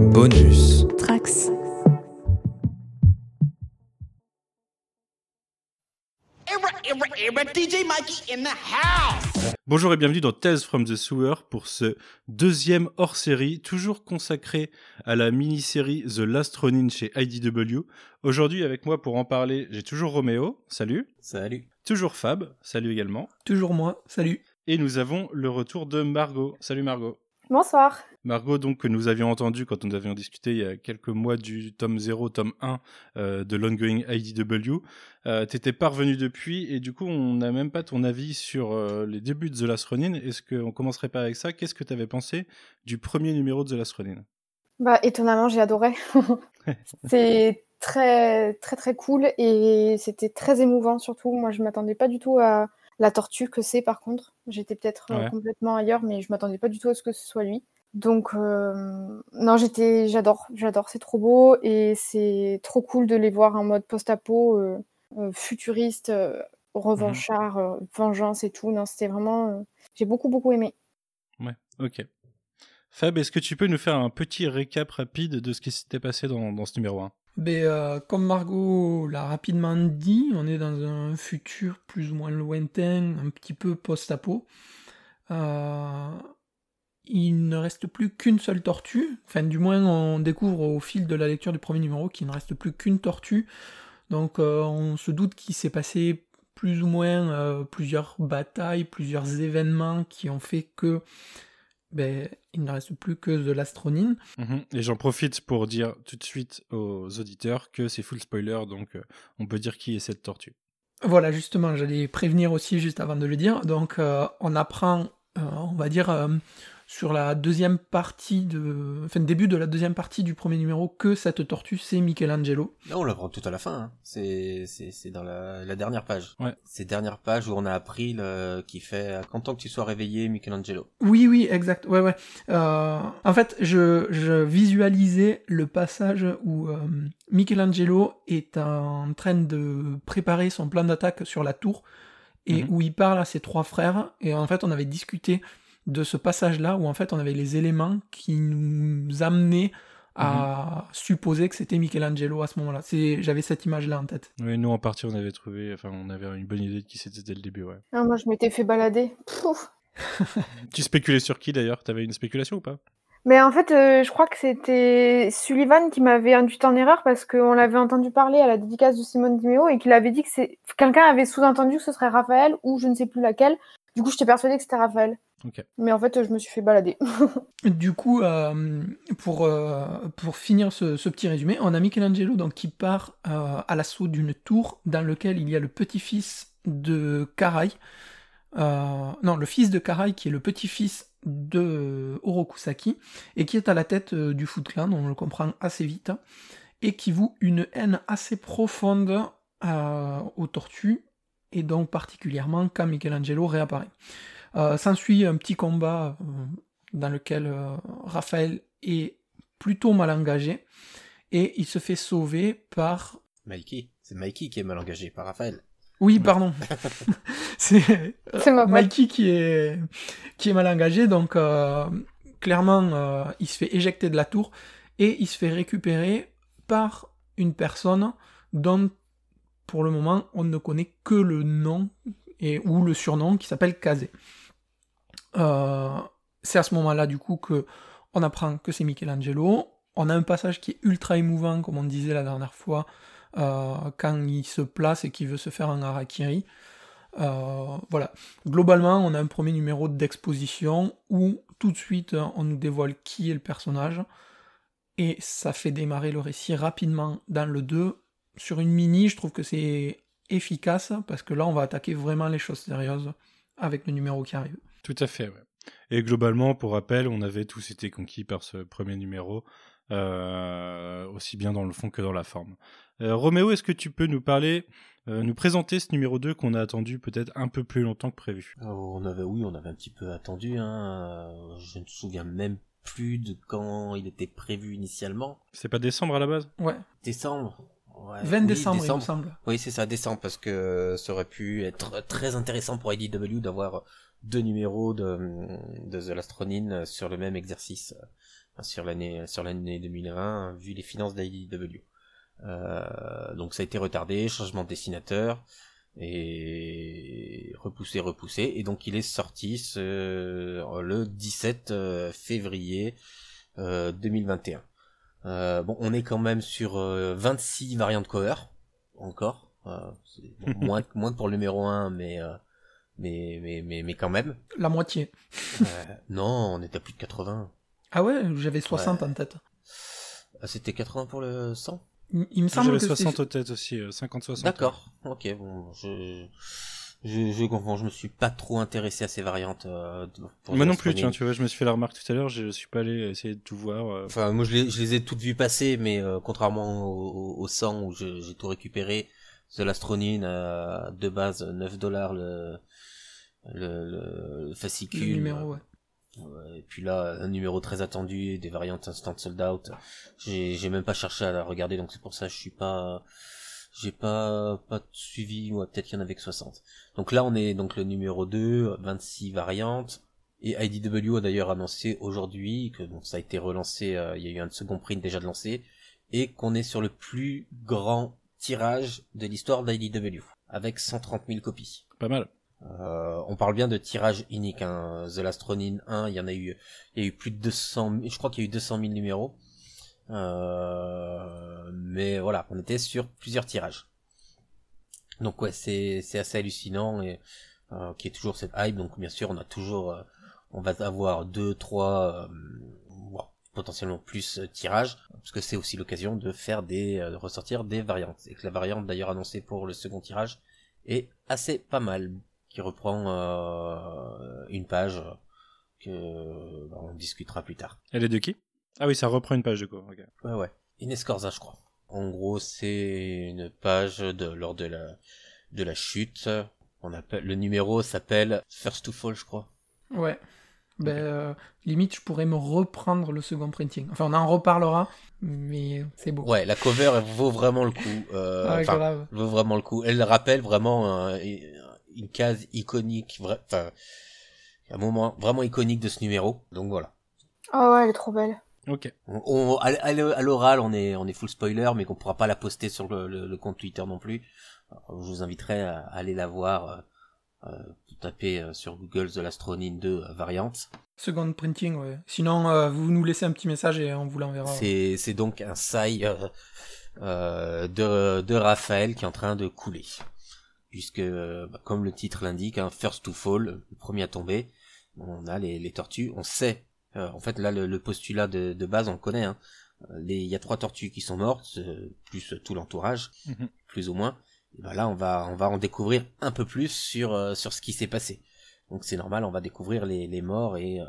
Bonus. Trax. DJ Mikey in the house. Bonjour et bienvenue dans Tales from the Sewer pour ce deuxième hors-série, toujours consacré à la mini-série The Last Ronin chez IDW. Aujourd'hui avec moi pour en parler, j'ai toujours Roméo, salut. Salut. Toujours Fab, salut également. Toujours moi, salut. Et nous avons le retour de Margot. Salut Margot. Bonsoir. Margot, donc, que nous avions entendu quand nous avions discuté il y a quelques mois du tome 0, tome 1 euh, de l'ongoing IDW. Euh, T'étais pas revenu depuis, et du coup, on n'a même pas ton avis sur euh, les débuts de The Last Ronin. Est-ce qu'on commencerait pas avec ça? Qu'est-ce que tu avais pensé du premier numéro de The Last Ronin? Bah, étonnamment, j'ai adoré. c'est très, très, très cool, et c'était très émouvant, surtout. Moi, je m'attendais pas du tout à la tortue que c'est, par contre. J'étais peut-être euh, Ouais. complètement ailleurs, mais je m'attendais pas du tout à ce que ce soit lui. Donc, euh, non, j'étais, j'adore, j'adore, c'est trop beau et c'est trop cool de les voir en mode post-apo, euh, euh, futuriste, euh, revanchard, euh, vengeance et tout. Non, c'était vraiment, euh, j'ai beaucoup, beaucoup aimé. Ouais, ok. Fab, est-ce que tu peux nous faire un petit récap rapide de ce qui s'était passé dans, dans ce numéro 1 Mais euh, comme Margot l'a rapidement dit, on est dans un futur plus ou moins lointain, un petit peu post-apo. Euh, il ne reste plus qu'une seule tortue. Enfin, du moins, on découvre au fil de la lecture du premier numéro qu'il ne reste plus qu'une tortue. Donc, euh, on se doute qu'il s'est passé plus ou moins euh, plusieurs batailles, plusieurs événements qui ont fait que ben, il ne reste plus que The Last Ronin. Mhm. Et j'en profite pour dire tout de suite aux auditeurs que c'est full spoiler, donc euh, on peut dire qui est cette tortue. Voilà, justement, j'allais prévenir aussi juste avant de le dire. Donc, on apprend, on va dire, sur la deuxième partie de. Enfin, début de la deuxième partie du premier numéro, que cette tortue, c'est Michelangelo. Là, on l'apprend tout à la fin. Hein. C'est c'est c'est dans la, la dernière page. Ouais. C'est dernière page où on a appris le qui fait content que tu sois réveillé, Michelangelo. Oui, oui, exact. Ouais, ouais. Euh, en fait, je, je visualisais le passage où euh, Michelangelo est en train de préparer son plan d'attaque sur la tour et Mhm. où il parle à ses trois frères. Et en fait, on avait discuté de ce passage-là où en fait on avait les éléments qui nous amenaient à supposer que c'était Michelangelo à ce moment-là. C'est, j'avais cette image-là en tête. Oui, nous en partie on avait trouvé, enfin on avait une bonne idée de qui c'était dès le début, ouais. Ah, moi, je m'étais fait balader. Tu spéculais sur qui d'ailleurs? T'avais une spéculation ou pas? Mais en fait, euh, je crois que c'était Sullivan qui m'avait induit en erreur parce qu'on l'avait entendu parler à la dédicace de Simone Dimeo et qu'il avait dit que c'est quelqu'un avait sous-entendu que ce serait Raphaël ou je ne sais plus laquelle. Du coup, j'étais persuadée que c'était Raphaël. Mais en fait, je me suis fait balader. Du coup, euh, pour, euh, pour finir ce, ce petit résumé, on a Michelangelo donc, qui part euh, à l'assaut d'une tour dans lequel il y a le petit-fils de Karai. Non, le fils de Karai qui est le petit-fils de Orokusaki et qui est à la tête du Foot Clan, on le comprend assez vite, et qui voue une haine assez profonde aux tortues et donc particulièrement quand Michelangelo réapparaît. Euh, S'ensuit un petit combat euh, dans lequel euh, Raphaël est plutôt mal engagé et il se fait sauver par... Mikey. C'est Mikey qui est mal engagé, pas Raphaël. Oui, pardon. C'est C'est ma faute. Mikey qui est, qui est mal engagé, donc euh, clairement euh, il se fait éjecter de la tour et il se fait récupérer par une personne dont pour le moment on ne connaît que le nom et ou le surnom qui s'appelle Kazé. Euh, c'est à ce moment-là du coup que on apprend que c'est Michelangelo. On a un passage qui est ultra émouvant, comme on disait la dernière fois, euh, quand il se place et qu'il veut se faire un harakiri. Euh, voilà. Globalement, on a un premier numéro d'exposition où tout de suite on nous dévoile qui est le personnage et ça fait démarrer le récit rapidement dans le 2. Sur une mini, je trouve que c'est efficace parce que là on va attaquer vraiment les choses sérieuses avec le numéro qui arrive. Tout à fait, ouais. Et globalement, pour rappel, on avait tous été conquis par ce premier numéro, euh, aussi bien dans le fond que dans la forme. Euh, Roméo, est-ce que tu peux nous parler, euh, nous présenter ce numéro 2 qu'on a attendu peut-être un peu plus longtemps que prévu? Oh, on avait, oui, on avait un petit peu attendu. Hein. Je ne me souviens même plus de quand il était prévu initialement. C'est pas décembre à la base? Ouais, Décembre. Ouais, 20 oui, décembre, il me semble. Oui, c'est ça, décembre, parce que ça aurait pu être très intéressant pour IDW d'avoir deux numéros de, de The Lastronine sur le même exercice euh, sur l'année sur l'année 2020 vu les finances d'IDW. Euh, donc ça a été retardé, changement de dessinateur et repoussé, repoussé et donc il est sorti ce, le 17 euh, février 2021. bon, on est quand même sur 26 variantes cover encore, moins moins que pour le numéro 1 mais mais, mais, mais, mais quand même. La moitié. euh, non, on était à plus de 80. Ah ouais, j'avais 60 ouais. en tête. Ah, c'était 80 pour le 100 Il, il me semble J'avais que 60 en tête aussi, euh, 50-60. D'accord, ok, bon, je, je, je comprends, je me suis pas trop intéressé à ces variantes. Euh, pour moi non plus, tiens, tu vois, je me suis fait la remarque tout à l'heure, je suis pas allé essayer de tout voir. Euh... Enfin, moi je les, je les ai toutes vues passer, mais euh, contrairement au, au, au 100 où j'ai tout récupéré, The Lastronine à de base 9 dollars le, le, le fascicule. Le numéro, ouais. Et puis là, un numéro très attendu, des variantes instant sold out. J'ai, j'ai même pas cherché à la regarder, donc c'est pour ça que je suis pas, j'ai pas, pas suivi, ou peut-être qu'il y en avait que 60. Donc là, on est donc le numéro 2, 26 variantes. Et IDW a d'ailleurs annoncé aujourd'hui que donc ça a été relancé, euh, il y a eu un second print déjà de lancé, et qu'on est sur le plus grand tirage de l'histoire d'IDW, avec 130 000 copies. Pas mal. Euh, on parle bien de tirage unique. Hein. The Lastronine 1, il y en a eu, il y a eu plus de 200, 000, je crois qu'il y a eu 200 000 numéros. Euh, mais voilà, on était sur plusieurs tirages. Donc ouais, c'est c'est assez hallucinant et euh, qui est toujours cette hype. Donc bien sûr, on a toujours, euh, on va avoir deux, trois, bon, potentiellement plus tirages, parce que c'est aussi l'occasion de faire des, de ressortir des variantes. Et que la variante d'ailleurs annoncée pour le second tirage est assez pas mal qui reprend euh, une page que bah, on discutera plus tard. Elle est de qui? Ah oui, ça reprend une page de quoi okay. Ouais ouais. Inescorza, je crois. En gros, c'est une page de lors de la de la chute. On appelle le numéro s'appelle First to Fall, je crois. Ouais. Ben, euh, limite, je pourrais me reprendre le second printing. Enfin, on en reparlera, mais c'est beau. Ouais, la cover elle vaut vraiment le coup. Euh, grave. vaut vraiment le coup. Elle rappelle vraiment euh, une case iconique, enfin, un moment vraiment iconique de ce numéro. Donc voilà. Ah ouais, elle est trop belle. Ok. On, on- à, à l- à l'oral, on est, on est full spoiler, mais qu'on pourra pas la poster sur le, le- le compte Twitter non plus. Alors, je vous inviterai à aller la voir. Euh, euh, taper euh, sur Google The Lastronine 2 euh, variante. Second printing, ouais. Sinon, euh, vous nous laissez un petit message et on vous l'enverra. C'est, c'est donc un sai euh, euh, de, de Raphaël qui est en train de couler. Puisque, euh, bah, comme le titre l'indique, un first to fall, le premier à tomber, on a les, les tortues, on sait. euh, en fait, là, le, le postulat de, de base, on le connaît. hein. Euh, les- Il y a trois tortues qui sont mortes, euh, plus tout l'entourage, Mhm. plus ou moins. Et ben là, on va, on va en découvrir un peu plus sur, euh, sur ce qui s'est passé. Donc c'est normal, on va découvrir les, les morts et, euh,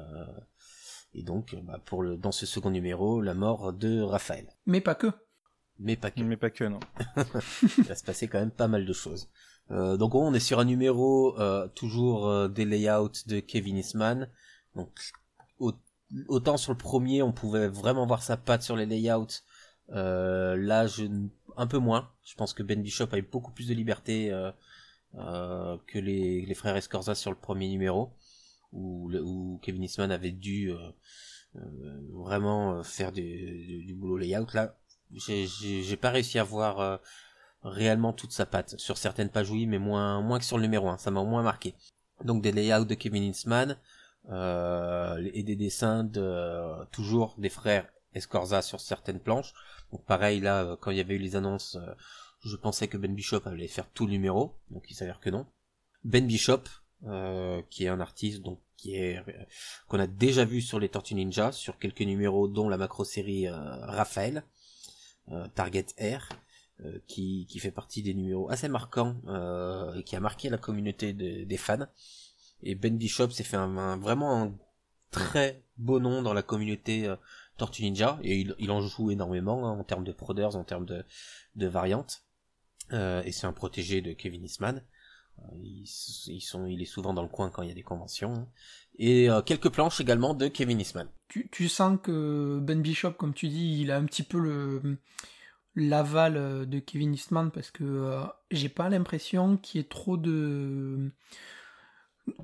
et donc bah, pour le, dans ce second numéro, la mort de Raphaël. Mais pas que. Mais pas que. Mais pas que, non. Il va se passer quand même pas mal de choses. Euh, donc on est sur un numéro euh, toujours euh, des layouts de Kevin Eastman. Donc au- autant sur le premier on pouvait vraiment voir sa patte sur les layouts. Là je un peu moins. Je pense que Ben Bishop a eu beaucoup plus de liberté que les, frères Escorza sur le premier numéro où, Kevin Eastman avait dû vraiment faire du, du, boulot layout. Là j'ai- pas réussi à voir réellement toute sa patte. Sur certaines pages oui, mais moins moins que sur le numéro 1, ça m'a moins marqué. Donc des layouts de Kevin Eastman euh, et des dessins de euh, toujours des frères Escorza sur certaines planches. Donc pareil là, euh, quand il y avait eu les annonces, euh, je pensais que Ben Bishop allait faire tout le numéro, donc il s'avère que non. Ben Bishop, euh, qui est un artiste donc qui est euh, qu'on a déjà vu sur les Tortues Ninja, sur quelques numéros dont la macro série Raphaël, euh, Target R euh, qui, qui fait partie des numéros assez marquants euh, et qui a marqué la communauté de- des fans. Et Ben Bishop s'est fait un, un- vraiment un très beau nom dans la communauté euh, Tortue Ninja et il, il en joue énormément hein, en termes de proders, en termes de, de variantes. Euh, et c'est un protégé de Kevin Eastman. Euh, ils sont, il est souvent dans le coin quand il y a des conventions. hein. Et euh, quelques planches également de Kevin Eastman. Tu, tu sens que Ben Bishop, comme tu dis, il a un petit peu le l'aval euh, de Kevin Eastman parce que euh, j'ai pas l'impression qu'il y ait trop de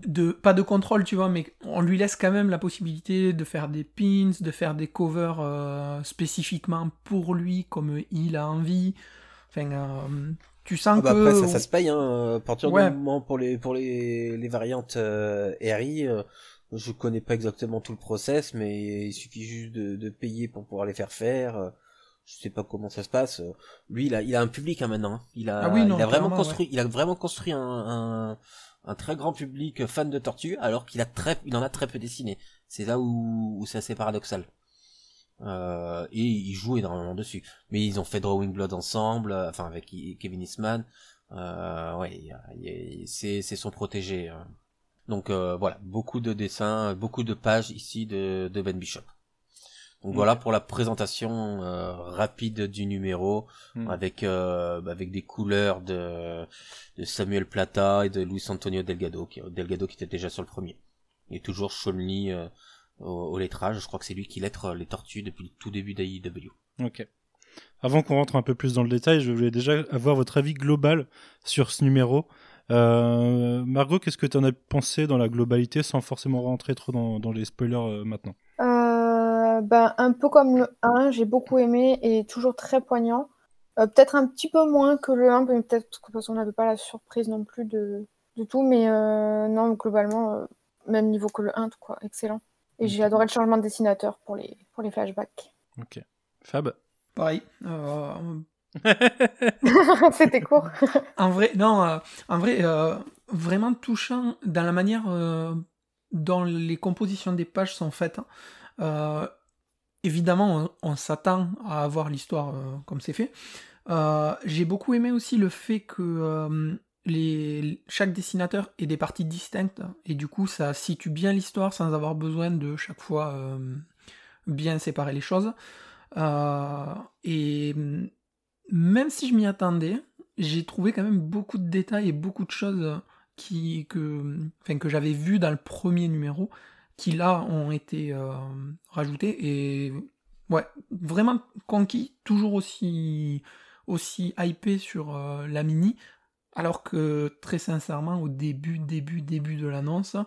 de pas de contrôle, tu vois, mais on lui laisse quand même la possibilité de faire des pins, de faire des covers euh, spécifiquement pour lui, comme il a envie. Enfin, euh, tu sens Ah bah que après, ça, ça se paye, hein. À partir Ouais. du moment pour les, pour les, les variantes RI, euh, je connais pas exactement tout le process, mais il suffit juste de, de payer pour pouvoir les faire faire. Je sais pas comment ça se passe. euh. Lui, il a, il a un public hein, maintenant. hein. Il a, Ah oui, non, il a vraiment construit, il a vraiment construit un, un, un très grand public fan de Tortue, alors qu'il a très, il en a très peu dessiné. C'est là où, où c'est assez paradoxal. Euh, et il joue énormément dessus. Mais ils ont fait Drawing Blood ensemble, euh, enfin avec Kevin Eastman. Euh, ouais, c'est c'est son protégé. hein. Donc euh, voilà, beaucoup de dessins, beaucoup de pages ici de, de Ben Bishop. Donc Mm. voilà pour la présentation euh, rapide du numéro Mm. avec euh, avec des couleurs de, de Samuel Plata et de Luis Antonio Delgado, qui, Delgado qui était déjà sur le premier. Et toujours Sean Lee euh, au, au lettrage. Je crois que c'est lui qui lettre les tortues depuis le tout début d'AEW. Ok. Avant qu'on rentre un peu plus dans le détail, je voulais déjà avoir votre avis global sur ce numéro. Euh, Margot, qu'est-ce que tu en as pensé dans la globalité sans forcément rentrer trop dans, dans les spoilers euh, maintenant? Euh, ben, un peu comme le 1, j'ai beaucoup aimé et toujours très poignant. Euh, peut-être un petit peu moins que le 1, mais peut-être que- parce qu'on n'avait pas la surprise non plus de, de tout, mais euh, non, globalement, euh, même niveau que le 1, tout quoi, excellent. Et j'ai adoré le changement de dessinateur pour les, pour les flashbacks. Ok. Fab pareil. euh, C'était court. En vrai, non, euh, en vrai, euh, vraiment touchant dans la manière euh, dont les compositions des pages sont faites. hein. Euh, évidemment, on, s'attend à avoir l'histoire euh, comme c'est fait. Euh, J'ai beaucoup aimé aussi le fait que euh, chaque dessinateur ait des parties distinctes et du coup, ça situe bien l'histoire sans avoir besoin de chaque fois bien séparer les choses. Et même si je m'y attendais, j'ai trouvé quand même beaucoup de détails et beaucoup de choses que j'avais vues dans le premier numéro qui là ont été euh, rajoutées et ouais, vraiment conquis, toujours aussi, aussi hypé sur euh, la mini, alors que très sincèrement, au début, début, début de l'annonce,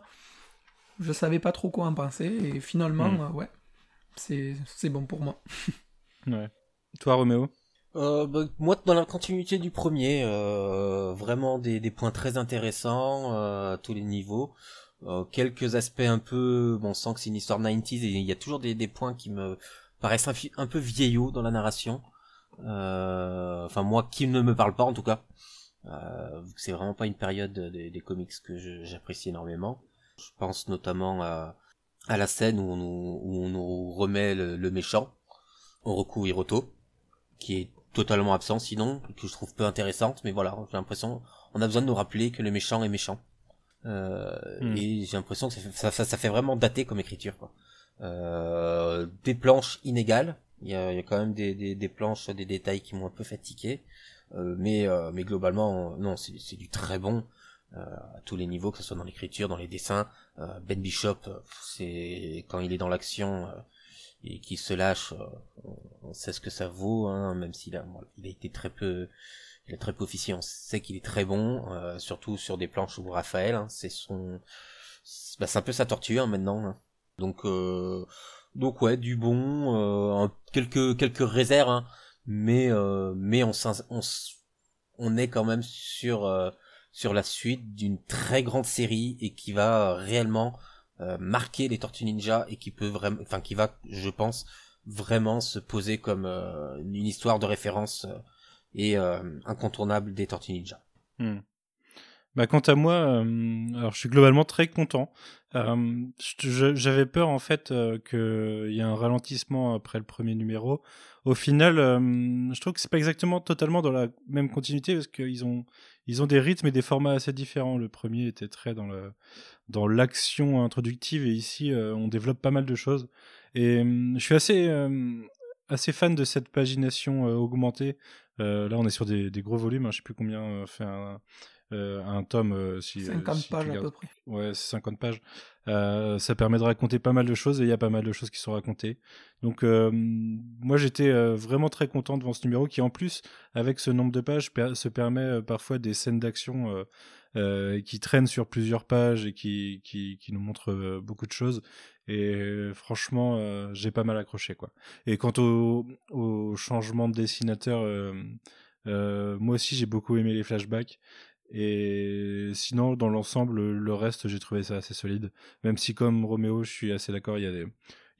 je savais pas trop quoi en penser et finalement, Mm. euh, ouais, c'est c'est bon pour moi. Ouais. Toi, Roméo? Euh, bah, moi, dans la continuité du premier, euh, vraiment des, des points très intéressants euh, à tous les niveaux. Euh, quelques aspects un peu, bon, on sent que c'est une histoire 90s et il y a toujours des, des points qui me paraissent un, peu vieillots dans la narration. Euh, Enfin, moi, qui ne me parle pas en tout cas. Euh, c'est vraiment pas une période des, des comics que j'apprécie énormément. Je pense notamment à, à la scène où on nous, où on nous remet le, le méchant, Oroku Hiroto, qui est totalement absent sinon, que je trouve peu intéressante, mais voilà, j'ai l'impression, on a besoin de nous rappeler que le méchant est méchant. Euh, Hmm. Et j'ai l'impression que ça fait, ça, ça- ça fait vraiment dater comme écriture. Quoi. Euh, des planches inégales, il y a, il y a quand même des, des, des planches, des détails qui m'ont un peu fatigué, euh, mais, euh, mais globalement, non, c'est du très bon euh, à tous les niveaux, que ce soit dans l'écriture, dans les dessins. Euh, ben Bishop, c'est quand il est dans l'action euh, et qu'il se lâche, on, on sait ce que ça vaut, hein, même s'il a, bon, il a été très peu, il a très peu officié. On sait qu'il est très bon, euh, surtout sur des planches où Raphaël, hein, c'est son, bah, c'est un peu sa torture maintenant. hein. Donc, euh, donc ouais, du bon, euh, quelques quelques réserves, hein, mais euh, mais on on est quand même sur sur la suite d'une très grande série et qui va réellement marquer les Tortues Ninja et qui peut vraiment, enfin qui va, je pense, vraiment se poser comme une histoire de référence et euh, incontournable des Tortues. Hmm. Bah, quant à moi, euh, alors je suis globalement très content. Euh, J'avais peur en fait euh, qu'il y ait un ralentissement après le premier numéro. Au final, je trouve que c'est pas exactement totalement dans la même continuité parce qu'ils ont ils ont des rythmes et des formats assez différents. Le premier était très dans le dans l'action introductive et ici on développe pas mal de choses. Et je suis assez assez fan de cette pagination euh, augmentée. Euh, là, on est sur des, des gros volumes. Hein, je sais plus combien euh, fait un, un tome. si, euh, 50 si tu pages à peu près. Ouais, c'est 50 pages. Euh, ça permet de raconter pas mal de choses et il y a pas mal de choses qui sont racontées. Donc, euh, moi, j'étais euh, vraiment très content devant ce numéro qui, en plus, avec ce nombre de pages, per- se permet parfois des scènes d'action qui traîne sur plusieurs pages et qui, qui, qui nous montre euh, beaucoup de choses. Et euh, franchement, euh, j'ai pas mal accroché quoi. Et quant au, changement de dessinateur, euh, moi aussi j'ai beaucoup aimé les flashbacks. Et sinon, dans l'ensemble, le reste, j'ai trouvé ça assez solide. Même si, comme Roméo, je suis assez d'accord, il y a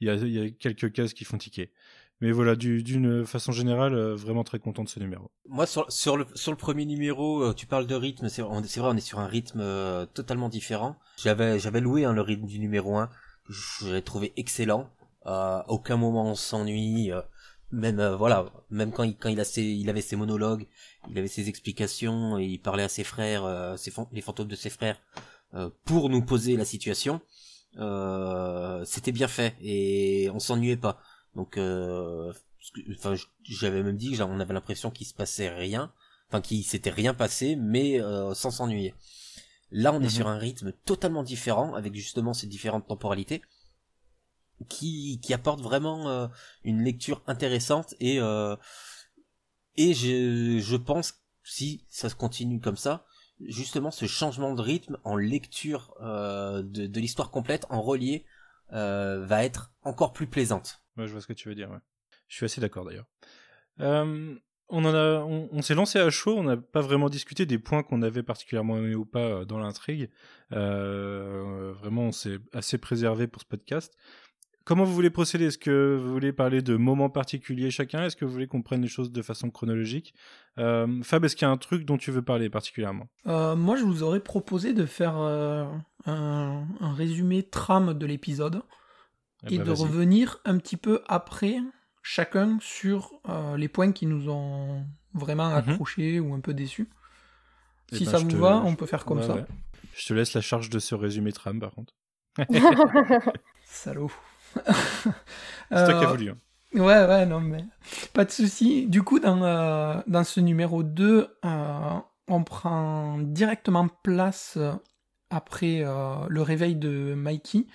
il y a, quelques cases qui font tiquer. Mais voilà, du- d'une façon générale, vraiment très content de ce numéro. Moi, sur, le, premier numéro, tu parles de rythme, c'est vrai, on est sur un rythme totalement différent. J'avais j'avais loué hein, le rythme du numéro 1, je l'ai trouvé excellent. À aucun moment on s'ennuie, euh, même euh, voilà, même quand il quand il a ses, il avait ses monologues, il avait ses explications, et il parlait à ses frères, euh, ses les fantômes de ses frères, euh, pour nous poser la situation. Euh, C'était bien fait et on s'ennuyait pas. Donc, euh, enfin, j'avais même dit que on avait l'impression qu'il se passait rien, enfin qu'il s'était rien passé, mais euh, sans s'ennuyer. Là, on est Mhm. sur un rythme totalement différent, avec justement ces différentes temporalités, qui qui apportent vraiment euh, une lecture intéressante et euh, et je je pense si ça se continue comme ça, justement ce changement de rythme en lecture euh, de, de l'histoire complète en relié euh, va être encore plus plaisante. Ouais, je vois ce que tu veux dire. Ouais. Je suis assez d'accord d'ailleurs. Euh, on en a, on, on s'est lancé à chaud. On n'a pas vraiment discuté des points qu'on avait particulièrement aimés ou pas euh, dans l'intrigue. Euh, vraiment, on s'est assez préservé pour ce podcast. Comment vous voulez procéder? Est-ce que vous voulez parler de moments particuliers chacun? Est-ce que vous voulez qu'on prenne les choses de façon chronologique? Euh, Fab, est-ce qu'il y a un truc dont tu veux parler particulièrement? Euh, moi, je vous aurais proposé de faire un, un résumé trame de l'épisode Eh et ben, de revenir un petit peu après chacun sur euh, les points qui nous ont vraiment Mhm. accrochés ou un peu déçus. Eh si ben, ça vous te- va, on peut faire comme Ouais, ça. ouais. Je te laisse la charge de ce résumé tram, par contre. Salaud. C'est toi qui as Euh, voulu. hein. Ouais, ouais, non, mais pas de souci. Du coup, dans, euh, dans ce numéro 2, euh, on prend directement place après euh, le réveil de Mikey,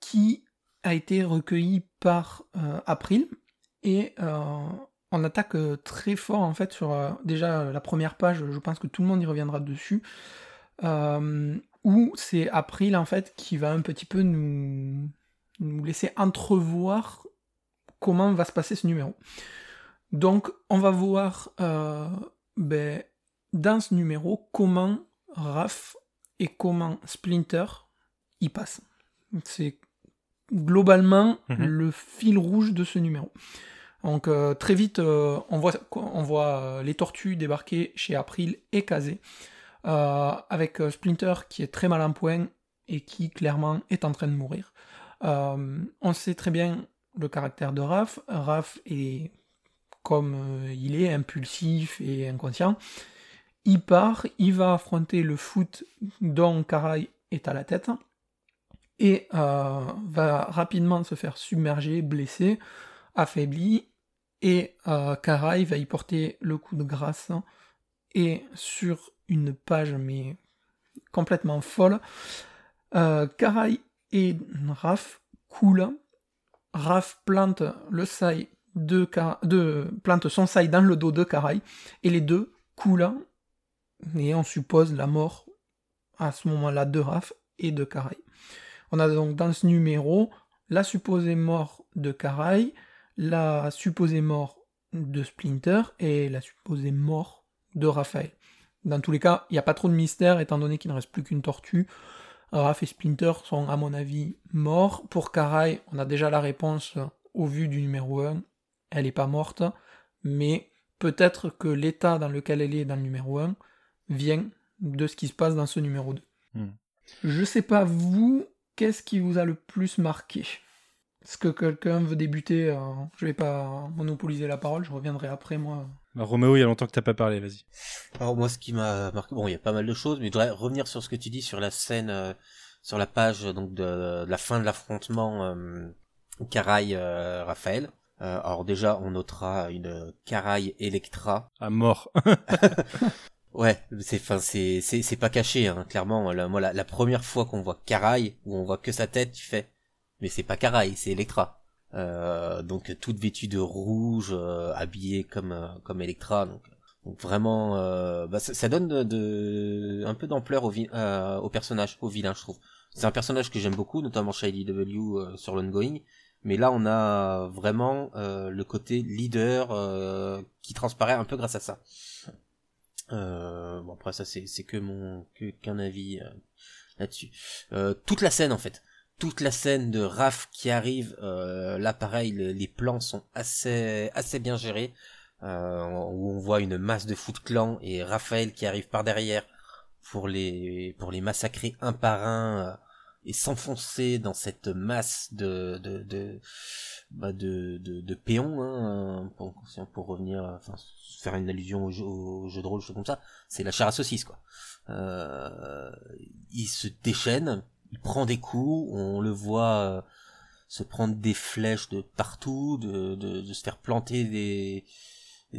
qui a été recueilli par euh, April. Et euh, on attaque euh, très fort, en fait, sur déjà la première page, je pense que tout le monde y reviendra dessus, où c'est April, en fait, qui va un petit peu nous, nous laisser entrevoir comment va se passer ce numéro. Donc, on va voir ben, dans ce numéro comment Raph et comment Splinter y passent. C'est globalement Mhm. le fil rouge de ce numéro. Donc euh, très vite, euh, on voit, on voit euh, les tortues débarquer chez April et Kazé, euh, avec Splinter qui est très mal en point et qui clairement est en train de mourir. On sait très bien le caractère de Raph. Raph est comme il est, impulsif et inconscient. Il part, il va affronter le foot dont Karai est à la tête et euh, va rapidement se faire submerger, blessé, affaibli, et euh, Karai va y porter le coup de grâce, et sur une page mais complètement folle, euh, Karai et Raph coulent, Raph plante le sai de, plante son sai dans le dos de Karai, et les deux coulent, et on suppose la mort à ce moment-là de Raph et de Karai. On a donc dans ce numéro la supposée mort de Karai, la supposée mort de Splinter et la supposée mort de Raphaël. Dans tous les cas, il n'y a pas trop de mystère étant donné qu'il ne reste plus qu'une tortue. Raph et Splinter sont à mon avis morts. Pour Karai, on a déjà la réponse au vu du numéro 1. Elle n'est pas morte, mais peut-être que l'état dans lequel elle est dans le numéro 1 vient de ce qui se passe dans ce numéro 2. Hmm. Je sais pas vous, qu'est-ce qui vous a le plus marqué? Est-ce que quelqu'un veut débuter euh, Je vais pas monopoliser la parole, je reviendrai après moi. Bah, Roméo, il y a longtemps que t'as pas parlé, vas-y. Alors moi, ce qui m'a marqué, bon, il y a pas mal de choses, mais je voudrais revenir sur ce que tu dis sur la scène, euh, sur la page donc de, de la fin de l'affrontement euh, Caraï euh, Raphaël. Euh, alors déjà, on notera une Caraï Electra. À mort. Ouais, c'est enfin c'est c'est pas caché hein, clairement. La, moi, la, première fois qu'on voit Caraï, où on voit que sa tête, tu fais, mais c'est pas Caraï, c'est Electra. Euh, donc toute vêtue de rouge, euh, habillée comme euh, comme Electra. Donc Donc vraiment, euh, bah, ça, donne de, un peu d'ampleur au, euh, au personnage, au vilain, je trouve. C'est un personnage que j'aime beaucoup, notamment chez IDW sur l'ongoing. Mais là, on a vraiment le côté leader qui transparaît un peu grâce à ça. Euh, bon après ça c'est que mon qu'un avis euh, là-dessus. Euh, toute la scène en fait, toute la scène de Raph qui arrive, euh, là pareil le- les plans sont assez assez bien gérés. Où on voit une masse de Foot Clan et Raphaël qui arrive par derrière pour les pour les massacrer un par un et s'enfoncer dans cette masse de de de bah de, de, de péons hein, pour, pour revenir enfin faire une allusion au jeu, de rôle comme ça c'est la chair à saucisse quoi. Euh, il se déchaîne il prend des coups on le voit euh, se prendre des flèches de partout de, de, de se faire planter des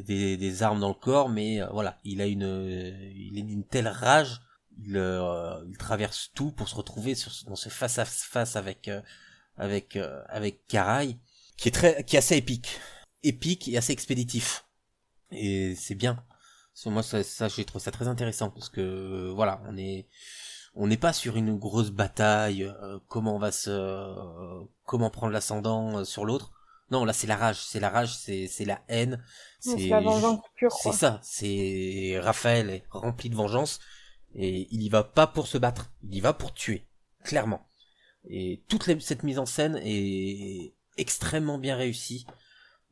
des, des armes dans le corps, mais euh, voilà, il a une, euh, il est d'une telle rage, il, euh, il traverse tout pour se retrouver sur, dans ce face à face avec euh, avec euh, avec Karai, qui est très, qui est assez épique, épique et assez expéditif, et c'est bien. Moi, ça, ça j'ai trouvé ça très intéressant parce que euh, voilà, on est on n'est pas sur une grosse bataille, euh, comment on va se, euh, comment prendre l'ascendant sur l'autre. Non, là c'est la rage, c'est la rage, c'est c'est la haine, C'est la vengeance pure, c'est ça, c'est Raphaël est rempli de vengeance et il y va pas pour se battre, il y va pour tuer, clairement. Et toute cette mise en scène est extrêmement bien réussie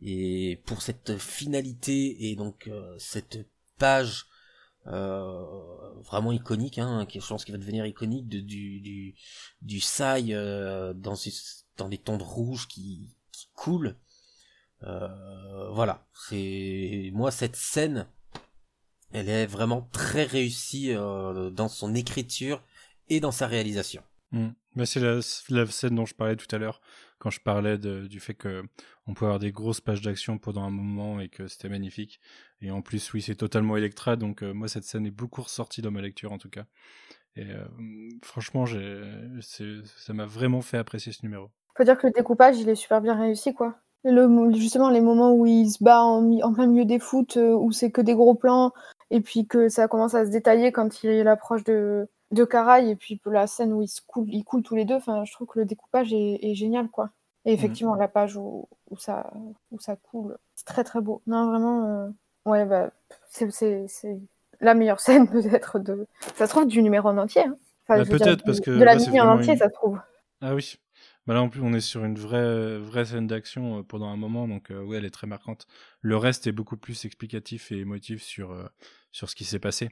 et pour cette finalité et donc euh, cette page euh, vraiment iconique, hein, qui je pense qu'il va devenir iconique de, du du du Sai euh, dans des tons de rouge qui qui coulent. Voilà, c'est moi cette scène, elle est vraiment très réussie euh, dans son écriture et dans sa réalisation. Mm. Mais c'est la, la scène dont je parlais tout à l'heure, quand je parlais de- du fait que on pouvait avoir des grosses pages d'action pendant un moment et que c'était magnifique. Et en plus, oui, c'est totalement Electra, donc euh, moi, cette scène est beaucoup ressortie dans ma lecture, en tout cas. Et euh, franchement, ça m'a vraiment fait apprécier ce numéro. Faut dire que le découpage, il est super bien réussi, quoi. Le, justement, les moments où il se bat en, en plein milieu des foot, où c'est que des gros plans, et puis que ça commence à se détailler quand il approche de, de Karai, et puis la scène où ils, se coulent, ils coulent tous les deux, enfin, je trouve que le découpage est, est génial, quoi. Et effectivement, la page où, où, ça, où ça coule, c'est très très beau. Non, vraiment, euh, ouais, bah, c'est- la meilleure scène peut-être de. Ça se trouve du numéro en entier. hein. Enfin, Bah, peut-être, parce de- que De la là, mini en entier, une- ça se trouve. Ah oui. Bah là, en plus, on est sur une vraie, vraie scène d'action euh, pendant un moment, donc euh, ouais, elle est très marquante. Le reste est beaucoup plus explicatif et émotif sur, euh, sur ce qui s'est passé.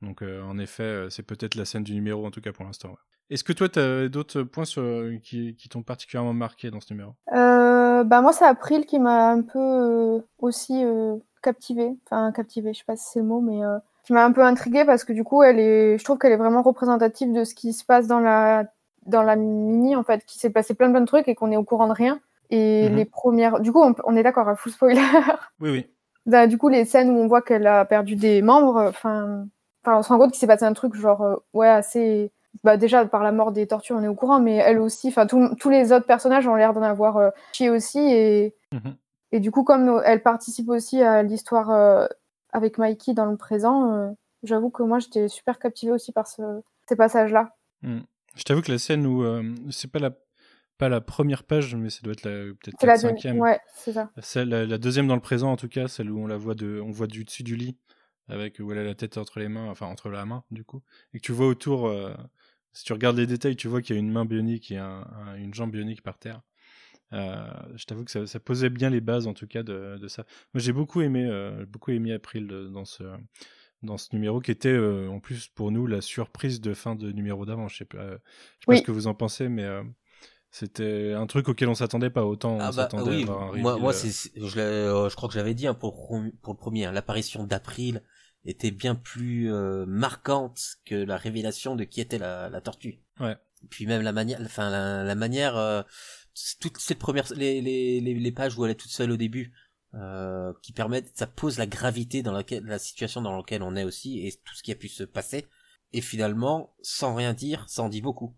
Donc, euh, en effet, euh, c'est peut-être la scène du numéro, en tout cas pour l'instant. Est-ce que toi, tu as d'autres points euh, qui, qui t'ont particulièrement marqué dans ce numéro? Euh, bah moi, c'est April qui m'a un peu euh, aussi euh, captivée. Enfin, captivée, je sais pas si c'est le mot, mais euh, qui m'a un peu intriguée parce que du coup, elle est, je trouve qu'elle est vraiment représentative de ce qui se passe dans la, dans la mini, en fait, qui s'est passé plein plein de trucs et qu'on est au courant de rien. Et Mhm. les premières. Du coup, on, on est d'accord, à full spoiler. Oui, oui. Bah, du coup, les scènes où on voit qu'elle a perdu des membres, enfin, enfin, on se rend compte qu'il s'est passé un truc genre, euh, ouais, assez. Bah, déjà, par la mort des tortues, on est au courant, mais elle aussi, enfin, tous les autres personnages ont l'air d'en avoir euh, chié aussi. Et, Mhm. et du coup, comme euh, elle participe aussi à l'histoire euh, avec Mikey dans le présent, j'avoue que moi, j'étais super captivée aussi par ce, ces passages-là. Mm. Je t'avoue que la scène où euh, c'est pas la pas la première page, mais ça doit être la- peut-être C'est la cinquième. Ouais, c'est ça. Celle, la, la deuxième dans le présent, en tout cas, celle où on la voit de, on voit du dessus du lit, avec où elle a la tête entre les mains, enfin entre la main, du coup, et que tu vois autour, euh, si tu regardes les détails, tu vois qu'il y a une main bionique et un- un- une jambe bionique par terre. Euh, je t'avoue que ça, ça posait bien les bases, en tout cas, de, de ça. Moi, j'ai beaucoup aimé, euh, beaucoup aimé April dans ce, dans ce numéro, qui était euh, en plus pour nous la surprise de fin de numéro d'avant. Je sais pas, euh, je sais pas Oui. ce que vous en pensez, mais euh, c'était un truc auquel on s'attendait pas autant. On Ah bah s'attendait oui, à avoir un moi, reveal, moi euh, c'est, c'est- je, euh, je crois que je l'avais dit hein, pour, pour le premier, hein, l'apparition d'April était bien plus euh, marquante que la révélation de qui était la, la tortue. Ouais. Puis même la manière, enfin la, la manière, euh, toutes ces premières, les, les, les, les pages où elle est toute seule au début, euh, qui permettent, ça pose la gravité dans laquelle, la situation dans laquelle on est aussi et tout ce qui a pu se passer. Et finalement, sans rien dire, ça en dit beaucoup.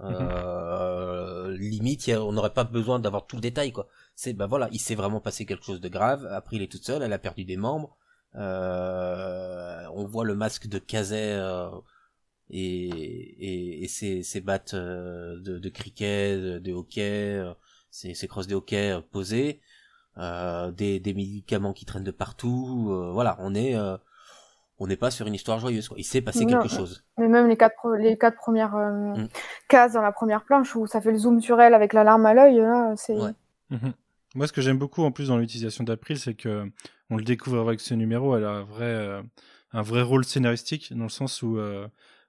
Euh, limite, y a- on n'aurait pas besoin d'avoir tout le détail, quoi. C'est, bah voilà, il s'est vraiment passé quelque chose de grave. Après, il est toute seule, elle a perdu des membres. Euh, on voit le masque de Kazay euh, et, et, et ses, ses battes euh, de, de cricket, de, de hockey, euh, ses, ses crosses de hockey posées, des, des médicaments qui traînent de partout. euh, voilà, on est euh, on n'est pas sur une histoire joyeuse. Quoi. Il s'est passé Non. quelque chose. Mais même les quatre, les quatre premières euh, Mm. cases dans la première planche où ça fait le zoom sur elle avec la larme à l'œil, là, c'est. Ouais. Mhm. Moi, ce que j'aime beaucoup en plus dans l'utilisation d'April, c'est que on le découvre avec ce numéro, elle a un vrai, euh, un vrai rôle scénaristique dans le sens où, euh,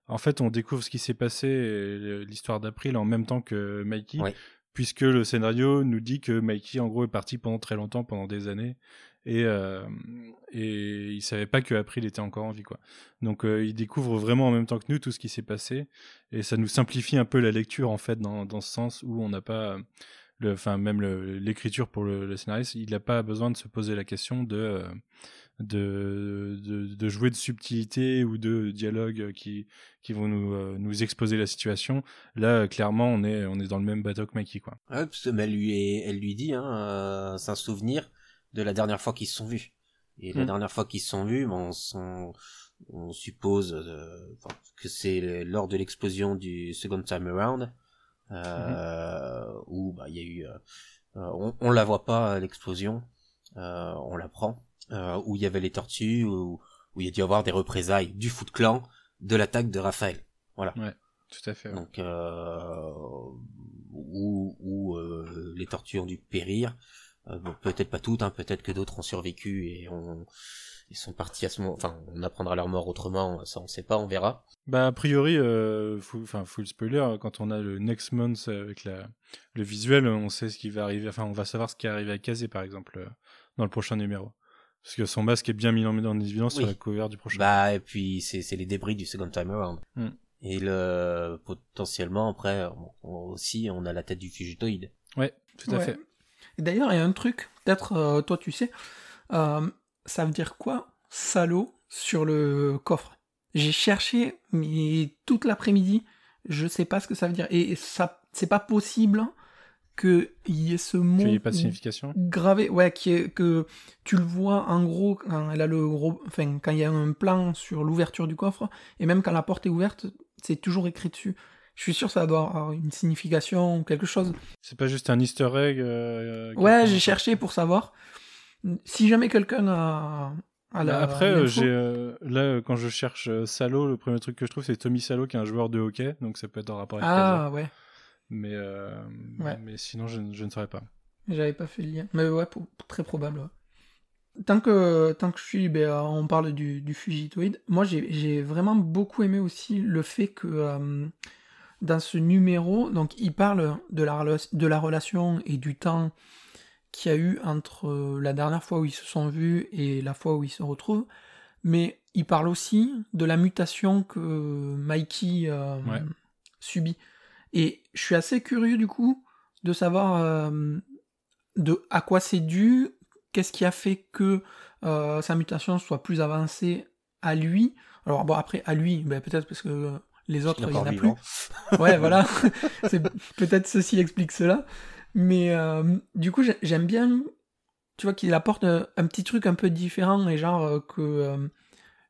en fait, on découvre ce qui s'est passé et l'histoire d'April en même temps que Mikey, Ouais. Puisque le scénario nous dit que Mikey, en gros, est parti pendant très longtemps, pendant des années, et euh, et il savait pas que April était encore en vie, quoi. Donc, euh, il découvre vraiment en même temps que nous tout ce qui s'est passé, et ça nous simplifie un peu la lecture en fait dans dans ce sens où on n'a pas le, enfin même l'écriture pour le, le scénariste, il n'a pas besoin de se poser la question de, euh, de, de, de jouer de subtilité ou de dialogue qui, qui vont nous, euh, nous exposer la situation. Là, euh, clairement, on est, on est dans le même bateau que Mikey, quoi. Ouais, parce que, mais elle lui, est- elle lui dit, hein, euh, c'est un souvenir de la dernière fois qu'ils se sont vus. Et la Mm. dernière fois qu'ils se sont vus, bon, on, suppose euh, que c'est lors de l'explosion du Second Time Around, euh, où bah, il y a eu, euh, euh, on, on la voit pas l'explosion, euh, on la prend, euh, où il y avait les tortues, où, où il y a dû y avoir des représailles du Foot Clan de l'attaque de Raphaël. Tout à fait. ouais. Donc, euh, où, où euh, les tortues ont dû périr. Euh, bon, peut-être pas toutes, hein, peut-être que d'autres ont survécu et ont, ils sont partis à ce moment. Enfin, on apprendra leur mort autrement, ça on sait pas, on verra. Bah, a priori, euh, full spoiler, quand on a le next month avec la, le visuel, on sait ce qui va arriver, enfin, on va savoir ce qui est arrivé à Kazé, par exemple, euh, dans le prochain numéro. Parce que son masque est bien mis en, en évidence sur la cover du prochain. Bah, et puis c'est c'est les débris du Second Time Around. Mm. Et le potentiellement après on- on- aussi on a la tête du Fugitoïde. Ouais, tout à Ouais. fait. D'ailleurs, il y a un truc, peut-être euh, toi tu sais, euh, ça veut dire quoi, salaud, sur le coffre? J'ai cherché, mais toute l'après-midi, je sais pas ce que ça veut dire. Et ça, c'est pas possible qu'il y ait ce mot Qu'il n'y ait pas de signification? gravé, ouais, qui est, que tu le vois en gros quand elle a le gros, enfin quand il y a un plan sur l'ouverture du coffre, et même quand la porte est ouverte, c'est toujours écrit dessus. Je suis sûr que ça doit avoir une signification ou quelque chose. C'est pas juste un easter egg. euh, Ouais, quelqu'un- j'ai cherché pour savoir. Si jamais quelqu'un a, a la. Bah, après, euh, j'ai euh, là euh, quand je cherche Salo, le premier truc que je trouve c'est Tommy Salo qui est un joueur de hockey, donc ça peut être en rapport avec Ah ouais. Mais euh, Ouais. mais sinon je, je ne saurais pas. j'avais pas fait le lien. Mais ouais, pour- très probable. ouais. Tant que, tant que je suis, ben, on parle du, du Fugitoid. Moi, j'ai vraiment beaucoup aimé aussi le fait que euh, dans ce numéro, donc il parle de la, de la relation et du temps qu'il y a eu entre euh, la dernière fois où ils se sont vus et la fois où ils se retrouvent. Mais il parle aussi de la mutation que Mikey euh, Ouais. subit. Et je suis assez curieux du coup de savoir euh, de à quoi c'est dû, qu'est-ce qui a fait que euh, sa mutation soit plus avancée à lui. Alors bon après à lui, ben, peut-être parce que les autres Il est il y en a plus. Ouais, voilà. c'est peut-être ceci explique cela. Mais euh, du coup, j'ai- j'aime bien, tu vois, qu'il apporte un, un petit truc un peu différent et genre euh, que euh,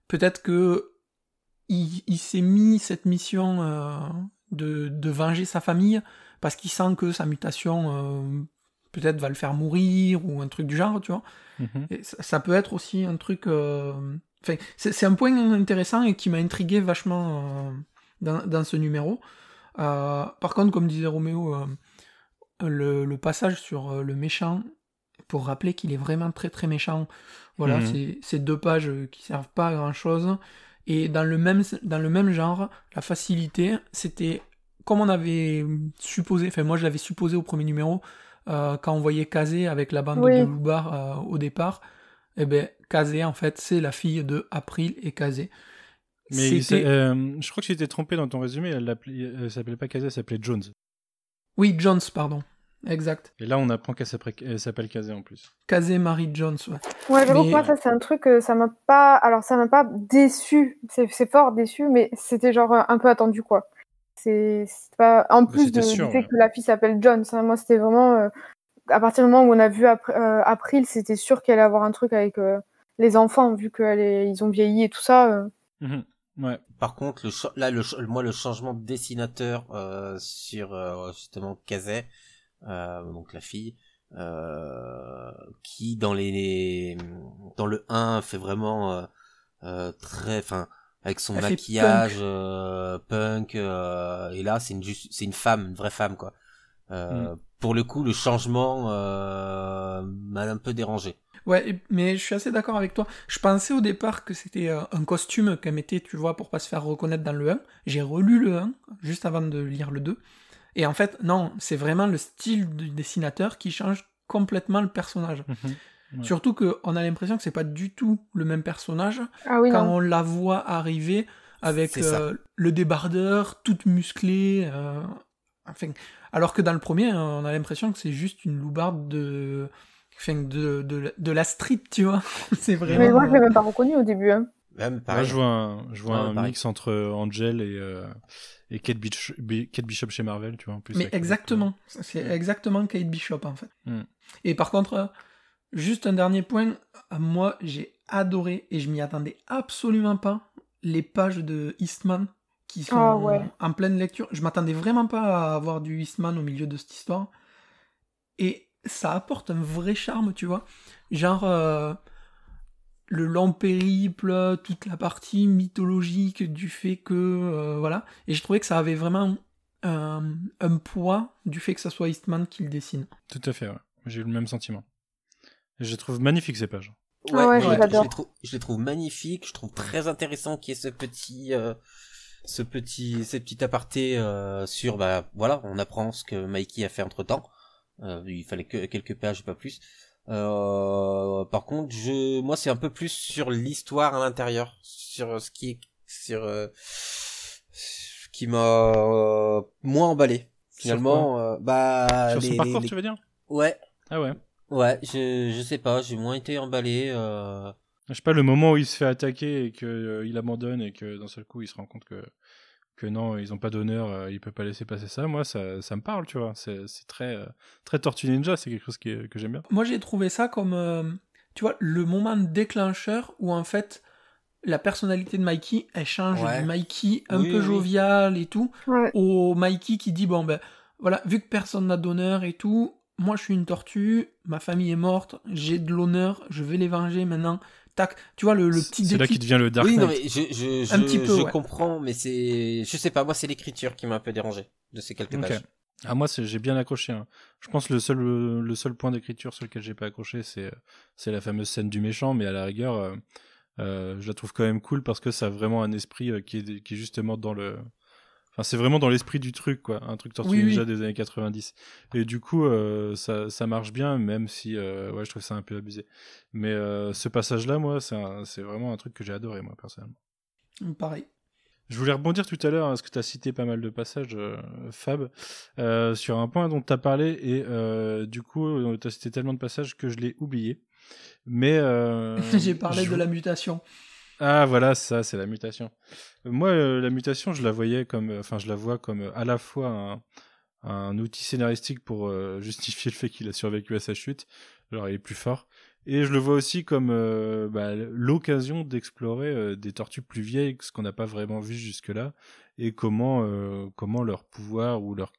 peut-être que il, il s'est mis cette mission euh, de, de venger sa famille parce qu'il sent que sa mutation euh, peut-être va le faire mourir ou un truc du genre, tu vois. Mhm. Et ça, ça peut être aussi un truc. Enfin, c'est un point intéressant et qui m'a intrigué vachement dans, dans ce numéro. Euh, par contre, comme disait Roméo, le, le passage sur euh, le méchant, pour rappeler qu'il est vraiment très très méchant, voilà, Mhm. c'est deux pages qui servent pas à grand chose. Et dans le même, dans le même genre, la facilité, c'était comme on avait supposé, enfin moi je l'avais supposé au premier numéro, euh, quand on voyait Kazé avec la bande Oui. de Loubar euh, au départ, eh ben Kazé en fait c'est la fille de April et Kazé. Mais euh, je crois que tu t'es trompé dans ton résumé. Elle, elle s'appelait pas Kazé, elle s'appelait Jones. Oui, Jones, pardon. Exact. Et là, on apprend qu'elle s'appelle elle s'appelle Kazé en plus. Kazé Marie Jones, ouais. Ouais, j'avoue que moi, ça, c'est un truc, euh, ça m'a pas. Alors, ça m'a pas déçu. C'est fort déçu, mais c'était genre euh, un peu attendu, quoi. C'est pas. En plus de, sûr, du fait ouais. que la fille s'appelle John, ça, moi, c'était vraiment. euh, À partir du moment où on a vu Ap- euh, April, c'était sûr qu'elle allait avoir un truc avec, euh, les enfants, vu qu'ils ont vieilli et tout ça. euh. Mhm. Ouais. Par contre, le là, le, moi, le changement de dessinateur euh, sur euh, justement Kazay, donc la fille, euh, qui dans les dans le 1 fait vraiment euh, euh, très, enfin, avec son Elle maquillage punk. euh, punk, euh, et là, c'est une juste, c'est une femme, une vraie femme, quoi. Euh, Pour le coup, le changement euh, m'a un peu dérangé. Ouais, mais je suis assez d'accord avec toi. Je pensais au départ que c'était euh, un costume qu'elle mettait, tu vois, pour pas se faire reconnaître dans le 1. J'ai relu le 1 juste avant de lire le 2. Et en fait, non, c'est vraiment le style du dessinateur qui change complètement le personnage. Mhm. Ouais. Surtout qu'on a l'impression que c'est pas du tout le même personnage Ah oui, quand non. on la voit arriver avec euh, le débardeur, toute musclée. euh, enfin, alors que dans le premier, euh, on a l'impression que c'est juste une loubarde de, enfin, de, de, de la street, tu vois. c'est vraiment. Mais moi, je l'ai même pas reconnu au début. Hein. Même pareil. je vois un, je vois Ouais, un pareil. mix entre Angel et, euh, et Kate, Bishop, Kate Bishop chez Marvel, tu vois, en plus. Mais exactement, c'est exactement Kate Bishop en fait. Mm. Et par contre, juste un dernier point, moi j'ai adoré et je m'y attendais absolument pas les pages de Eastman qui sont Ah ouais. en pleine lecture. Je m'attendais vraiment pas à avoir du Eastman au milieu de cette histoire. Et ça apporte un vrai charme, tu vois. Genre euh, le long périple, toute la partie mythologique du fait que euh, voilà. Et je trouvais que ça avait vraiment un, un poids du fait que ça soit Eastman qui le dessine. Tout à fait, ouais. J'ai eu le même sentiment. Et je les trouve magnifiques ces pages. Ah ouais, je, je les- l'adore. je les trouve, je les trouve magnifiques. Je trouve très intéressant qu'il y ait ce petit, euh, ce petit, ces petits apartés euh, sur, bah voilà, on apprend ce que Mikey a fait entre temps. il fallait que quelques pages, pas plus. Euh, par contre, je, moi, c'est un peu plus sur l'histoire à l'intérieur, sur ce qui est, sur euh, ce qui m'a euh, moins emballé. Finalement, euh, bah Sur les- son parcours, les- tu veux dire? Ouais, Ah ouais. ouais, je, je sais pas, j'ai moins été emballé. Euh... Je sais pas, le moment où il se fait attaquer et qu'il abandonne et que d'un seul coup il se rend compte que, que non, ils ont pas d'honneur, euh, il peut pas laisser passer ça, moi ça, ça me parle, tu vois. C'est c'est très, euh, très Tortue Ninja, c'est quelque chose qui que j'aime bien. Moi j'ai trouvé ça comme, euh, tu vois, le moment déclencheur où en fait la personnalité de Mikey, elle change Ouais. du Mikey un Oui, peu oui. jovial et tout, Ouais. au Mikey qui dit bon ben voilà vu que personne n'a d'honneur et tout moi je suis une tortue ma famille est morte j'ai de l'honneur je vais les venger maintenant tac tu vois le, le petit C'est là qu'il déclic devient le Dark oui, Knight. non, mais je, je, je, Un petit peu, je ouais. comprends, mais c'est, je sais pas, moi, c'est l'écriture qui m'a un peu dérangé de ces quelques Ok. pages. Ah moi c'est- j'ai bien accroché. hein. Je pense que le seul le seul point d'écriture sur lequel j'ai pas accroché c'est c'est la fameuse scène du méchant, mais à la rigueur euh, euh, je la trouve quand même cool parce que ça a vraiment un esprit euh, qui est qui est justement dans le Enfin, c'est vraiment dans l'esprit du truc, quoi. Un truc Tortue Oui, oui. Ninja des années 90. Et du coup, euh, ça, ça marche bien, même si, euh, ouais, je trouve ça un peu abusé. Mais euh, ce passage-là, moi, c'est vraiment un truc que j'ai adoré, moi, personnellement. pareil Je voulais rebondir tout à l'heure, hein, parce que tu as cité pas mal de passages, Fab, sur un point dont tu as parlé, et du coup, tu as cité tellement de passages que je l'ai oublié. Mais. j'ai parlé je de la mutation ah voilà, ça c'est la mutation. Moi, euh, la mutation, je la voyais comme, euh, enfin, je la vois comme euh, à la fois un, outil scénaristique pour justifier le fait qu'il a survécu à sa chute, genre il est plus fort, et je le vois aussi comme bah, l'occasion d'explorer des tortues plus vieilles, ce qu'on n'a pas vraiment vu jusque-là, et comment, comment leur pouvoir ou leur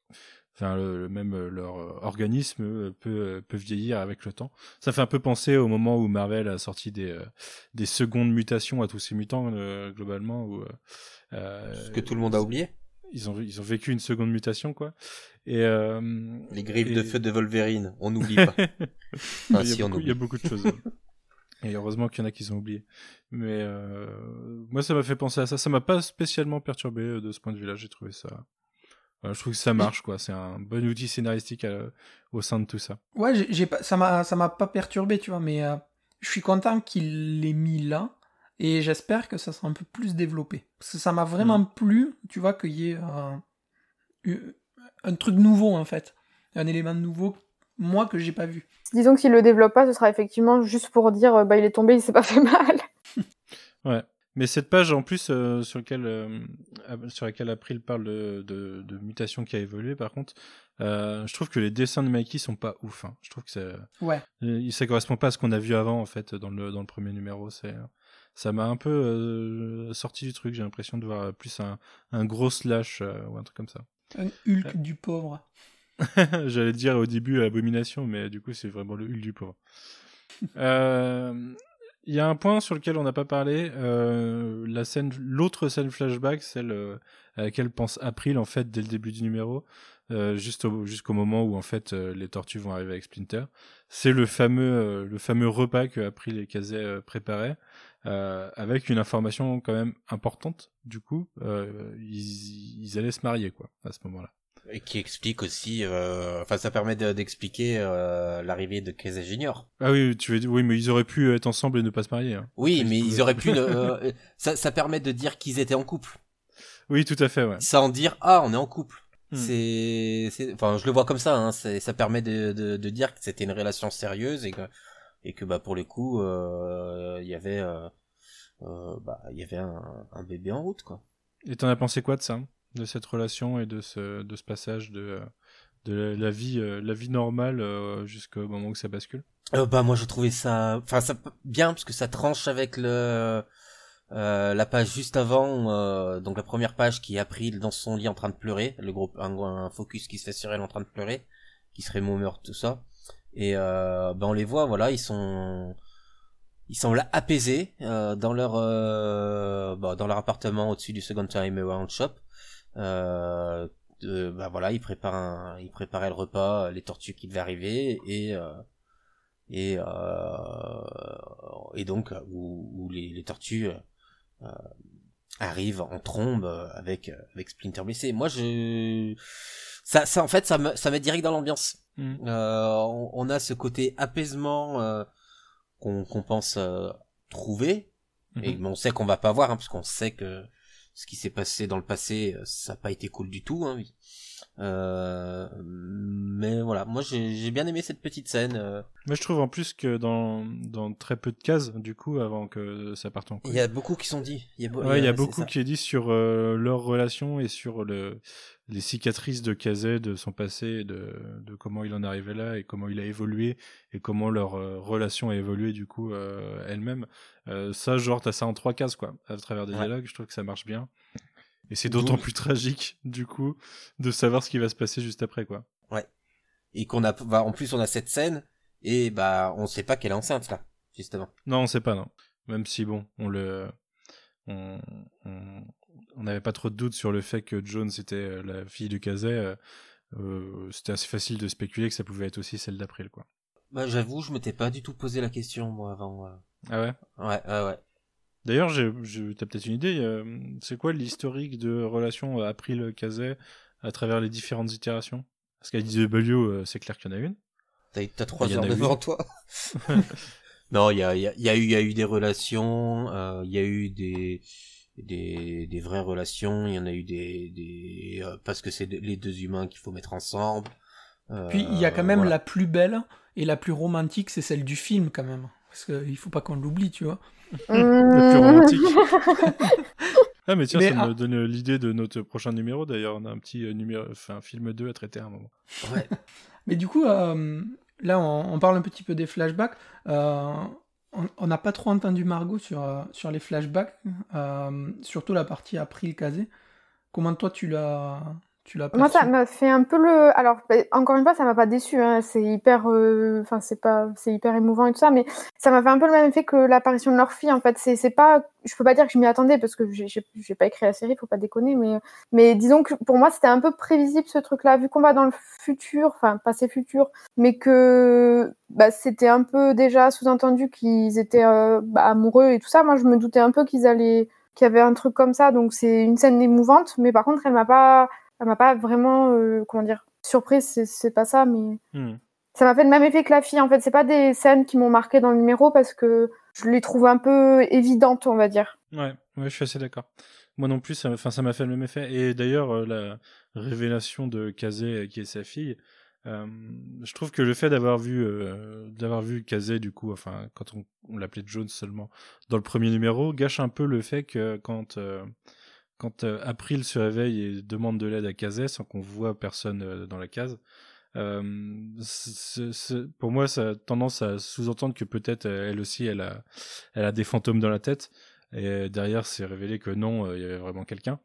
Enfin, le, le- même euh, leur euh, organisme euh, peut, peut vieillir avec le temps. Ça fait un peu penser au moment où Marvel a sorti des, des secondes mutations à tous ces mutants, euh, globalement. Où, euh, Ce que tout le monde a oublié. Ils ont, ils ont vécu une seconde mutation, quoi. Et, euh, Les griffes de feu de Wolverine, on n'oublie pas. il, y si, beaucoup, il y a beaucoup de choses. Et heureusement qu'il y en a qui ont oublié. Mais euh, moi, ça m'a fait penser à ça. Ça m'a pas spécialement perturbé de ce point de vue-là. J'ai trouvé ça. Je trouve que ça marche, quoi. C'est un bon outil scénaristique euh, au sein de tout ça. ouais j'ai- j'ai pas ça m'a ça m'a pas perturbé tu vois mais euh, je suis content qu'il l'ait mis là et j'espère que ça sera un peu plus développé parce que ça m'a vraiment Mm. plu tu vois qu'il y ait un, un truc nouveau en fait un élément nouveau moi que j'ai pas vu Disons que s'il le développe pas, ce sera effectivement juste pour dire euh, bah il est tombé, il s'est pas fait mal. Ouais. Mais cette page en plus euh, sur, laquelle, euh, sur laquelle April parle de, de, de mutation qui a évolué, par contre, euh, je trouve que les dessins de Mikey sont pas ouf. Hein. Je trouve que ça, Ouais. ça correspond pas à ce qu'on a vu avant en fait dans le dans le premier numéro. C'est ça m'a un peu sorti du truc. J'ai l'impression de voir plus un, un gros slash ou un truc comme ça. Un Hulk du pauvre. J'allais dire au début Abomination, mais du coup c'est vraiment le Hulk du pauvre. Euh, Il y a un point sur lequel on n'a pas parlé, euh, la scène, l'autre scène flashback, celle à laquelle pense April en fait dès le début du numéro, euh, juste au- jusqu'au moment où en fait euh, les tortues vont arriver avec Splinter. C'est le fameux euh, le fameux repas que April et Kazé euh, préparaient, avec une information quand même importante. Du coup, ils, ils allaient se marier quoi à ce moment-là. Et qui explique aussi, euh, enfin ça permet de- d'expliquer euh, l'arrivée de Casey Junior. Ah oui, tu veux dire, oui, mais ils auraient pu être ensemble et ne pas se marier. hein. Oui, mais ils auraient pu. ne- euh, ça, ça permet de dire qu'ils étaient en couple, Oui, tout à fait, ouais. sans dire ah on est en couple. Hmm. C'est, enfin je le vois comme ça. Hein, ça permet de, de, de dire que c'était une relation sérieuse et que et que bah pour les coups euh, il y avait euh, bah il y avait un, un bébé en route quoi. Et t'en as pensé quoi de ça? De cette relation et de ce, de ce passage de, de la, vie, euh, la vie normale euh, jusqu'au moment où ça bascule. Euh, bah moi je trouvais ça enfin ça bien parce que ça tranche avec le la page juste avant donc la première page qui est April dans son lit en train de pleurer le groupe un, focus qui se fait sur elle en train de pleurer qui serait meurt tout ça. Et ben on les voit voilà ils sont ils semblent apaisés dans leur bah, dans leur appartement au-dessus du Second Time Around Shop euh, de- bah voilà ils préparent un, ils préparaient le repas les tortues qui devaient arriver et euh, et euh, et donc où, où les, les tortues euh, arrivent en trombe euh, avec euh, avec Splinter blessé. Moi je ça ça en fait ça me ça met direct dans l'ambiance. Euh, on, on a ce côté apaisement euh, qu'on qu'on pense euh, trouver et Mhm. mais on sait qu'on va pas voir hein, parce qu'on sait que ce qui s'est passé dans le passé euh, ça n'a pas été cool du tout hein. Euh, mais voilà moi j'ai bien aimé cette petite scène euh, Moi, je trouve en plus que dans, dans très peu de cases, du coup, avant que ça parte en couille. Il y a beaucoup qui sont dit. Il y a, beau- Ouais, il y a c'est beaucoup ça. qui est dit sur euh, leur relation et sur le, les cicatrices de Kazé, de son passé, de, de comment il en est arrivé là et comment il a évolué et comment leur euh, relation a évolué du coup elle-même. Ça, genre, t'as ça en trois cases quoi, à travers des Ouais. dialogues. Je trouve que ça marche bien. Et c'est d'autant plus tragique du coup de savoir ce qui va se passer juste après quoi. Et qu'on a, bah, en plus on a cette scène et bah on sait pas qu'elle est enceinte là, justement. Non, on sait pas non. Même si bon, on le, on, n'avait pas trop de doutes sur le fait que Jones était euh, la fille de Kazé. euh, euh, c'était assez facile de spéculer que ça pouvait être aussi celle d'April quoi. Bah j'avoue, je m'étais pas du tout posé la question moi avant. euh. Ah ouais? Ouais, ouais, ouais. D'ailleurs, j'ai, j'ai- t'as peut-être une idée. euh, c'est quoi l'historique de relation April Kazé à travers les différentes itérations? Parce qu'à DW, euh, c'est clair qu'il y en a une. T'as, t'as trois heures devant toi. non, il y a, il y, a, il y a eu, il y a eu des relations, euh, il y a eu des, des, des vraies relations, il y en a eu des, des euh, parce que c'est les deux humains qu'il faut mettre ensemble. Euh, Puis il y a quand même voilà. la plus belle et la plus romantique, c'est celle du film quand même. Parce qu'il faut pas qu'on l'oublie, tu vois. Le plus romantique. Ah mais tiens, Mais, ça ah- me donne l'idée de notre prochain numéro. D'ailleurs, on a un petit euh, numéro, enfin film 2 à traiter à un moment. Ouais. Mais du coup, euh, là, on, on parle un petit peu des flashbacks. Euh, on n'a pas trop entendu Margot sur, euh, sur les flashbacks, euh, surtout la partie April Kazé. Comment toi, tu l'as tu l'as Moi, ça m'a fait un peu le. Alors, bah, encore une fois, ça m'a pas déçu. Hein. C'est hyper. euh, Enfin, c'est pas. C'est hyper émouvant et tout ça, mais ça m'a fait un peu le même effet que l'apparition de leur fille. En fait, c'est pas. Je peux pas dire que je m'y attendais parce que j'ai pas écrit la série, faut pas déconner, mais mais disons que pour moi, c'était un peu prévisible ce truc-là, vu qu'on va dans le futur, enfin passé futur, mais que bah, c'était un peu déjà sous-entendu qu'ils étaient euh, bah, amoureux et tout ça. Moi, je me doutais un peu qu'ils allaient qu'il y avait un truc comme ça, donc c'est une scène émouvante, mais par contre, elle m'a pas elle m'a pas vraiment euh, comment dire surprise c'est- pas ça mais Hmm. ça m'a fait le même effet que la fille en fait c'est pas des scènes qui m'ont marqué dans le numéro parce que je les trouve un peu évidentes on va dire Ouais, ouais, je suis assez d'accord. Moi non plus, ça m'a enfin, ça m'a fait le même effet. Et d'ailleurs, euh, la révélation de Kazé, euh, qui est sa fille, Euh, je trouve que le fait d'avoir vu euh, d'avoir vu Kazé du coup, enfin quand on, on l'appelait Jones seulement dans le premier numéro, gâche un peu le fait que quand euh, quand euh, April se réveille et demande de l'aide à Kazé sans qu'on voit personne euh, dans la case, euh, pour moi ça a tendance à sous-entendre que peut-être euh, elle aussi elle a elle a des fantômes dans la tête et derrière c'est révélé que non euh, il y avait vraiment quelqu'un.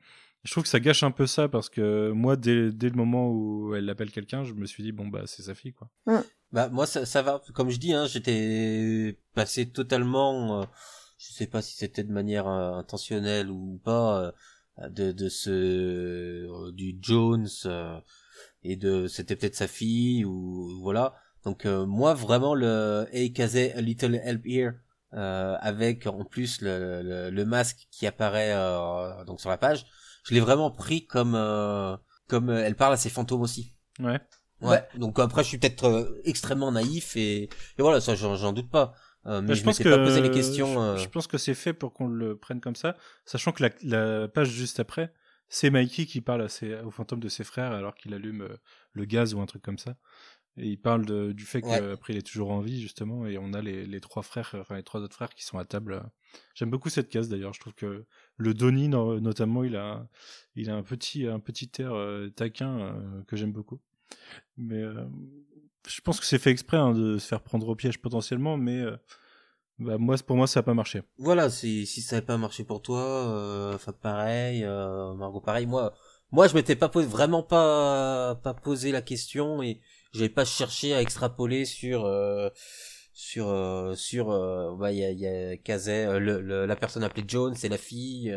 Je trouve que ça gâche un peu ça parce que moi, dès, dès le moment où elle appelle quelqu'un, je me suis dit, bon, bah, c'est sa fille, quoi. Bah moi ça, ça va, comme je dis, hein, j'étais passé totalement, euh, je sais pas si c'était de manière euh, intentionnelle ou pas, euh, de, de ce euh, du Jones euh, et de c'était peut-être sa fille ou voilà. Donc euh, moi vraiment le Hey Kazé, a little help here euh, avec en plus le, le, le masque qui apparaît euh, donc sur la page, je l'ai vraiment pris comme euh, comme elle parle à ses fantômes aussi. Ouais. Ouais. Donc après, je suis peut-être euh, extrêmement naïf et, et voilà, ça, j'en doute pas. Euh, mais Bah, je, m'étais pas posé les questions. je, euh, je pense que c'est fait pour qu'on le prenne comme ça, sachant que la, la page juste après, c'est Mikey qui parle à ses, aux fantômes de ses frères alors qu'il allume euh, le gaz ou un truc comme ça. Et il parle de, du fait Ouais. qu'après il est toujours en vie justement et on a les, les trois frères, enfin les trois autres frères qui sont à table. J'aime beaucoup cette case d'ailleurs. Je trouve que le Donnie no- notamment il a, il a un petit, un petit air taquin que j'aime beaucoup. Mais je pense que c'est fait exprès hein, de se faire prendre au piège potentiellement, mais euh, bah, moi, pour moi, ça n'a pas marché. Voilà, si, ça n'avait pas marché pour toi, euh, pareil, euh, Margot pareil, moi, moi je m'étais pas vraiment pas, pas posé la question et j'avais pas cherché à extrapoler sur, sur, sur, bah, il y a, y la personne appelée Jones, c'est la fille,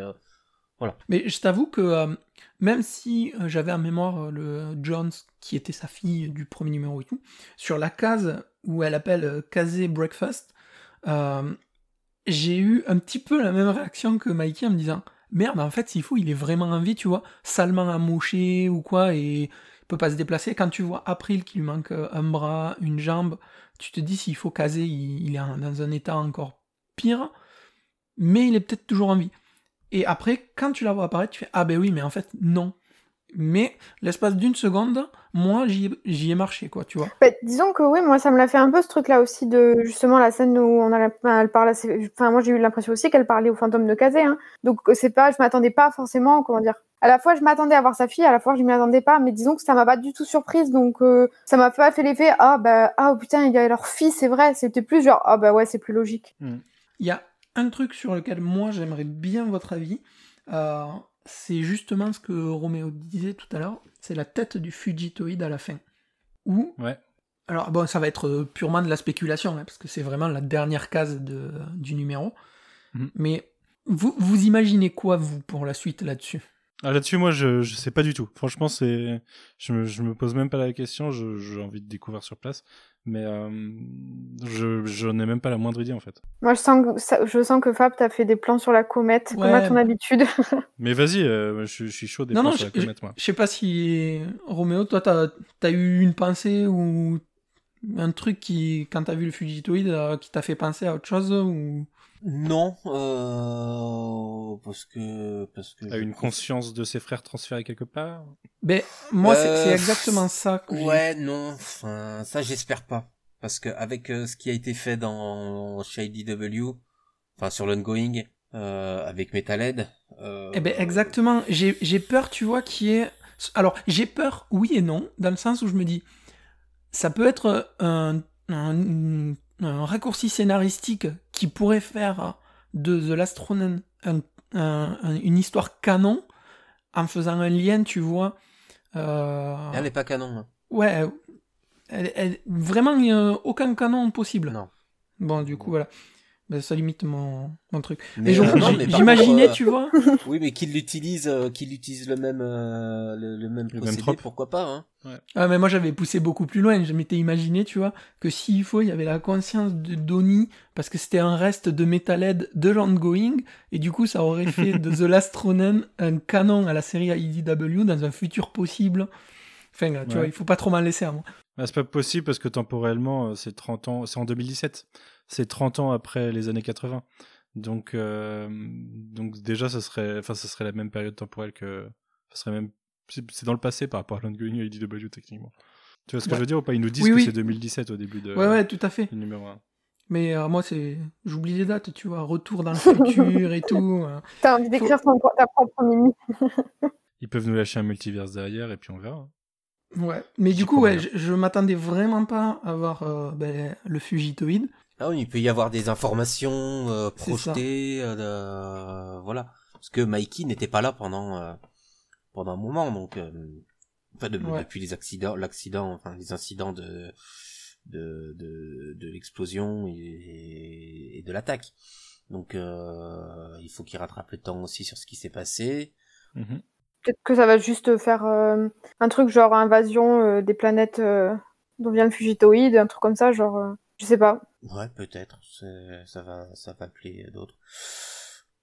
Mais je t'avoue que euh, même si euh, j'avais en mémoire euh, le Jones qui était sa fille du premier numéro et tout, sur la case où elle appelle Kazé Breakfast, j'ai eu un petit peu la même réaction que Mikey en me disant merde en fait s'il faut il est vraiment en vie tu vois salement amoché ou quoi et il peut pas se déplacer. Quand tu vois April qui lui manque un bras une jambe tu te dis s'il faut Kazé il, est dans un état encore pire mais il est peut-être toujours en vie et après, quand tu la vois apparaître, tu fais Ah ben oui, mais en fait, non. Mais l'espace d'une seconde, moi, j'y ai, j'y ai marché, quoi, tu vois. Bah, disons que oui, moi ça me l'a fait un peu ce truc-là aussi de justement la scène où on a elle parle enfin moi j'ai eu l'impression aussi qu'elle parlait au fantôme de Kazé hein. Donc c'est pas je m'attendais pas forcément comment dire. À la fois je m'attendais à voir sa fille, à la fois je m'y attendais pas, mais disons que ça m'a pas du tout surprise donc euh, ça m'a pas fait l'effet ah bah ah oh, putain, il y a leur fille, c'est vrai, c'était plus genre ah bah ouais, c'est plus logique. Il y a un truc sur lequel moi, j'aimerais bien votre avis. euh, c'est justement ce que Roméo disait tout à l'heure. C'est la tête du Fugitoïde à la fin. Où Ouais. Alors, bon, ça va être euh, purement de la spéculation, hein, parce que c'est vraiment la dernière case de, du numéro. Mhm. Mais vous, vous imaginez quoi, vous, pour la suite là-dessus? Là-dessus, moi, je, je sais pas du tout. Franchement, c'est, je me, je me pose même pas la question. je- J'ai envie de découvrir sur place, mais euh, je, j'en ai même pas la moindre idée en fait. Moi je sens que ça- je sens que Fab t'as fait des plans sur la comète comme Ouais. à ton habitude. Mais vas-y, euh, je, je suis chaud des Non, plans non, sur la je- comète, moi. Je sais pas si, Roméo, toi, t'as as eu une pensée ou un truc qui, quand t'as vu le Fugitoïde, euh, qui t'a fait penser à autre chose ou... non, euh, parce que, parce que. A je- une conscience de ses frères transférés quelque part. Ben, moi, c'est- Euh, c'est exactement ça que Ouais, non, enfin, ça j'espère pas. Parce que avec euh, ce qui a été fait dans chez IDW, enfin sur l'ongoing, euh, avec Metalhead. Euh, Eh ben exactement, j'ai j'ai peur, tu vois, qui est... Alors, j'ai peur, oui et non, dans le sens où je me dis, ça peut être un, un, un raccourci scénaristique qui pourrait faire de The Last Ronin un- un- un- une histoire canon, en faisant un lien, tu vois... euh, Elle est pas canon. hein. Ouais, elle, elle- vraiment, il n'y a aucun canon possible. Non. Bon, du coup, voilà. Ben, ça limite mon, mon truc. Mais, euh, mais j'imaginais, euh, tu vois... Oui, mais qu'il l'utilise, euh, qu'il utilise le même, euh, le, le même Le procédé, pourquoi pas, hein. Ah, mais moi j'avais poussé beaucoup plus loin. Je m'étais imaginé, tu vois, que s'il faut, il y avait la conscience de Donnie, parce que c'était un reste de Metalhead de l'ongoing, et du coup, ça aurait fait de The Last Ronin un canon à la série IDW dans un futur possible. Enfin, tu Ouais. vois, il faut pas trop m'en laisser à moi. Bah, c'est pas possible parce que temporellement, euh, c'est 30 ans, c'est en 2017. C'est 30 ans après les années 80. Donc, euh, donc déjà, ça serait, enfin, ça serait la même période temporelle que, ça serait même, c'est dans le passé par rapport à l'ongoing IDW techniquement. Tu vois ce que Ouais. je veux dire ou pas? Ils nous disent Oui, que oui. c'est 2017 au début de Ouais, ouais, tout à fait. du numéro 1. Mais euh, moi, c'est, j'oublie les dates, tu vois, retour dans le futur et tout. euh. T'as envie d'écrire ton- ta propre mimi. Ils peuvent nous lâcher un multiverse derrière et puis on verra. Ouais. Mais J'y du coup, ouais, je, je m'attendais vraiment pas à voir euh, ben, le fugitoïde. Ah oui, il peut y avoir des informations euh, projetées, euh, voilà. Parce que Mikey n'était pas là pendant euh, pendant un moment, donc euh, enfin, de- Ouais. depuis les accidents, l'accident, enfin les incidents de de de, de l'explosion et, et de l'attaque. Donc euh, il faut qu'il rattrape le temps aussi sur ce qui s'est passé. Mhm. Peut-être que ça va juste faire euh, un truc genre invasion euh, des planètes euh, dont vient le Fugitoïde, un truc comme ça, genre. euh, je sais pas. Ouais, peut-être. Ça va, ça va appeler d'autres.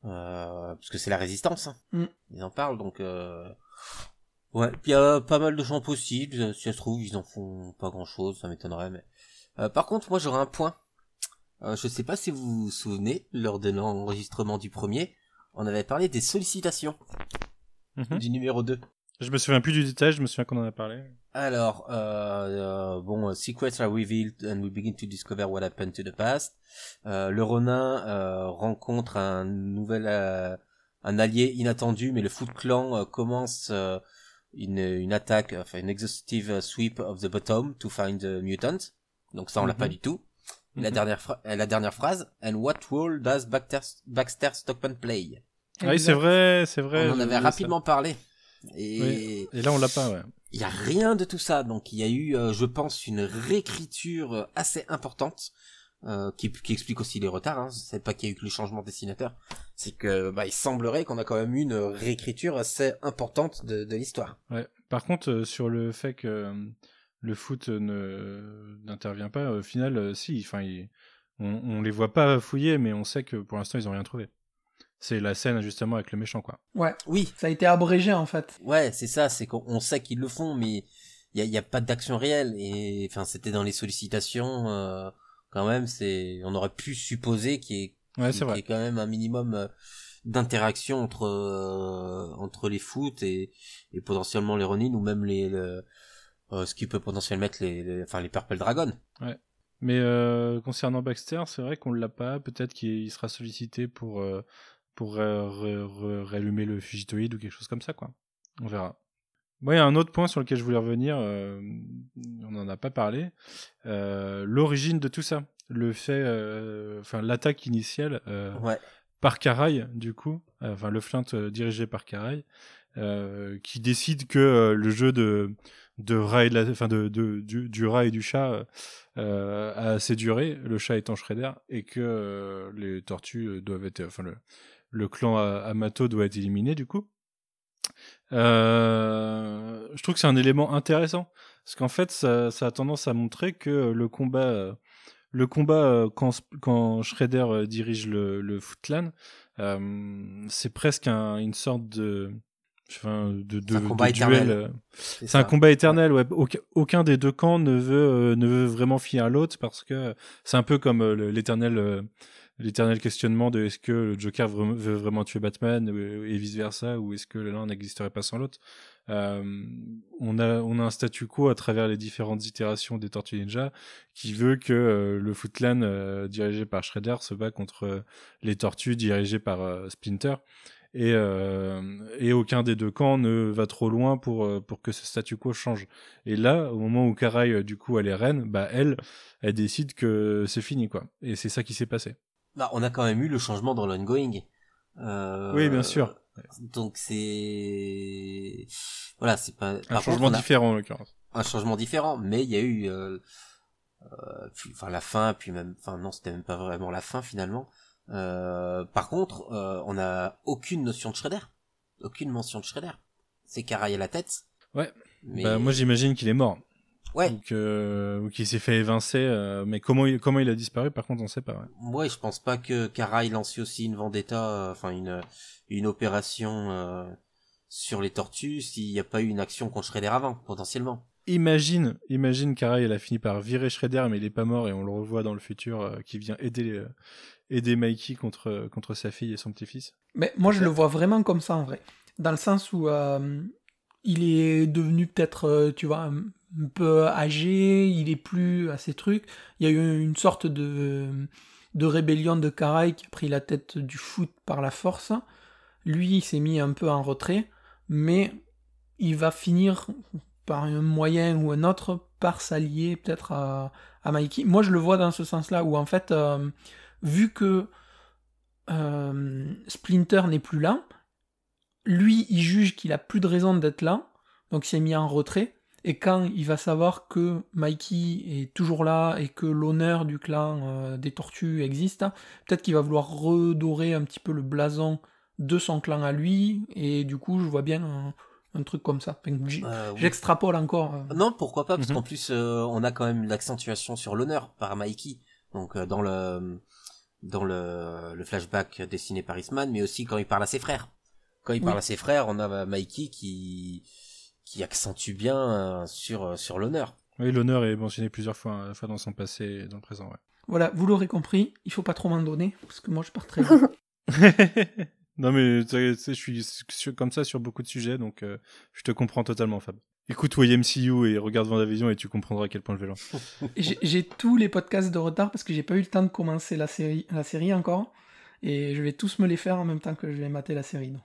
Euh, parce que c'est la résistance. hein. Mm. Ils en parlent, donc. Euh... Ouais. Puis il y a pas mal de gens possibles. Si ça se trouve, ils en font pas grand-chose. Ça m'étonnerait, mais. Euh, par contre, moi, j'aurais un point. Euh, je sais pas si vous vous souvenez, lors de l'enregistrement du premier, on avait parlé des sollicitations Mhm. du numéro 2. Je me souviens plus du détail, je me souviens qu'on en a parlé. Alors, euh, euh, bon, euh, secrets are revealed and we begin to discover what happened to the past. Euh, le Ronin euh, rencontre un nouvel, euh, un allié inattendu, mais le Foot Clan euh, commence euh, une, une attaque, enfin une exhaustive sweep of the bottom to find the mutant. Donc ça, on l'a Mhm. pas du tout. La Mhm. dernière, la dernière phrase. And what role does Baxter, Baxter Stockman play? Oui, c'est vrai, c'est vrai. on en avait rapidement parlé. Et Oui. ça. Et là, on l'a pas, ouais. il y a rien de tout ça, donc il y a eu, euh, je pense, une réécriture euh, assez importante euh, qui, qui explique aussi les retards. Hein. C'est pas qu'il y a eu que le changement de dessinateur, c'est que bah, il semblerait qu'on a quand même eu une réécriture assez importante de, de l'histoire. Ouais. Par contre, euh, sur le fait que euh, le foot ne n'intervient pas, au final, si, enfin, on, on les voit pas fouiller, mais on sait que pour l'instant, ils ont rien trouvé. C'est la scène justement avec le méchant, quoi. Ouais, Oui, ça a été abrégé en fait. ouais, c'est ça, c'est qu'on on sait qu'ils le font, mais il y a, il y a pas d'action réelle. Et enfin, c'était dans les sollicitations. euh, quand même, c'est, on aurait pu supposer qu'il y ait Ouais, qu'il c'est y ait quand même un minimum euh, d'interaction entre euh, entre les foot et, et potentiellement les Ronin ou même les le- euh, ce qui peut potentiellement mettre les, les- enfin les Purple Dragon. Mais euh, concernant Baxter, c'est vrai qu'on l'a pas. Peut-être qu'il sera sollicité pour euh, pour euh, réallumer le fugitoïde ou quelque chose comme ça, quoi. On verra. Moi, il y a un autre point sur lequel je voulais revenir. euh, on n'en a pas parlé. Euh, L'origine de tout ça, le fait, euh, enfin l'attaque initiale Ouais. par Caraï, du coup, enfin le flint dirigé par Caraï, qui décide que le jeu de de rat et de la, enfin de, de- du, du rat et du chat a assez duré, le chat étant Shredder, et que les tortues doivent être, enfin le, le clan Amato doit être éliminé du coup. Euh, je trouve que c'est un élément intéressant parce qu'en fait ça, ça a tendance à montrer que le combat, euh, le combat euh, quand, quand Shredder dirige le, le Footlan, euh, c'est presque un- une sorte de, enfin, de, de, un combat de duel. C'est un combat éternel, ouais. Aucun, des deux camps ne veut, ne veut vraiment finir l'autre parce que c'est un peu comme l'éternel, l'éternel questionnement de est-ce que le Joker veut vraiment tuer Batman euh, et vice versa ou est-ce que l'un n'existerait pas sans l'autre. Euh, on a, on a un statu quo à travers les différentes itérations des Tortues Ninja qui veut que euh, le Footlan euh, dirigé par Shredder se bat contre euh, les Tortues dirigées par Splinter et, et aucun des deux camps ne va trop loin pour, pour que ce statu quo change. Et là, au moment où Karai, du coup, elle est reine, bah elle, elle décide que c'est fini, quoi. Et c'est ça qui s'est passé. Bah, on a quand même eu le changement dans l'ongoing. Euh, Oui, bien sûr. Donc c'est voilà, c'est pas Un par changement a- différent, en l'occurrence. un changement différent, mais il y a eu, euh, euh, puis, enfin la fin, puis même, enfin non, c'était même pas vraiment la fin finalement. Euh, par contre, euh, on a aucune notion de Shredder, aucune mention de Shredder. C'est Karai à la tête. Ouais. Mais Bah, moi, j'imagine qu'il est mort. Ouais, Ou que- ou qu'il s'est fait évincer. euh, mais comment il, comment il a disparu, par contre, on sait pas. ouais. ouais, je pense pas que Karai lance aussi une vendetta, euh, enfin une une opération euh, sur les tortues s'il n'y a pas eu une action contre Shredder avant, potentiellement. Imagine, imagine Karai, elle a fini par virer Shredder, mais il est pas mort et on le revoit dans le futur euh, qui vient aider, euh, aider Mikey contre, contre sa fille et son petit-fils. Mais moi, je le vois vraiment comme ça en vrai. Dans le sens où euh, il est devenu peut-être, euh, tu vois, un, peu âgé, il est plus à ses trucs. Il y a eu une sorte de, de rébellion de Karai qui a pris la tête du foot par la force. Lui, il s'est mis un peu en retrait, mais il va finir par un moyen ou un autre par s'allier peut-être à, à Mikey. Moi, je le vois dans ce sens-là, où en fait, euh, vu que euh, Splinter n'est plus là, lui, il juge qu'il a plus de raison d'être là, donc il s'est mis en retrait. Et quand il va savoir que Mikey est toujours là et que l'honneur du clan euh, des tortues existe, peut-être qu'il va vouloir redorer un petit peu le blason de son clan à lui. Et du coup, je vois bien un, un truc comme ça. Euh, oui. J'extrapole encore. euh. Non, pourquoi pas, parce Mhm. qu'en plus, euh, on a quand même l'accentuation sur l'honneur par Mikey. Donc, euh, dans le dans le, le flashback dessiné par Eastman, mais aussi quand il parle à ses frères. Quand il Oui. parle à ses frères, on a Mikey qui qui accentue bien euh, sur euh, sur l'honneur. Oui, l'honneur est mentionné plusieurs fois, à la fois dans son passé et dans le présent. Ouais. Voilà, vous l'aurez compris, il faut pas trop m'en donner, parce que moi je pars très vite. non, mais tu sais, je suis sur- comme ça sur beaucoup de sujets, donc euh, je te comprends totalement, Fab. Écoute YMCU et regarde Vendavision et tu comprendras à quel point je vais loin. J'ai tous les podcasts de retard parce que j'ai pas eu le temps de commencer la série, la série encore. Et je vais tous me les faire en même temps que je vais mater la série. Donc,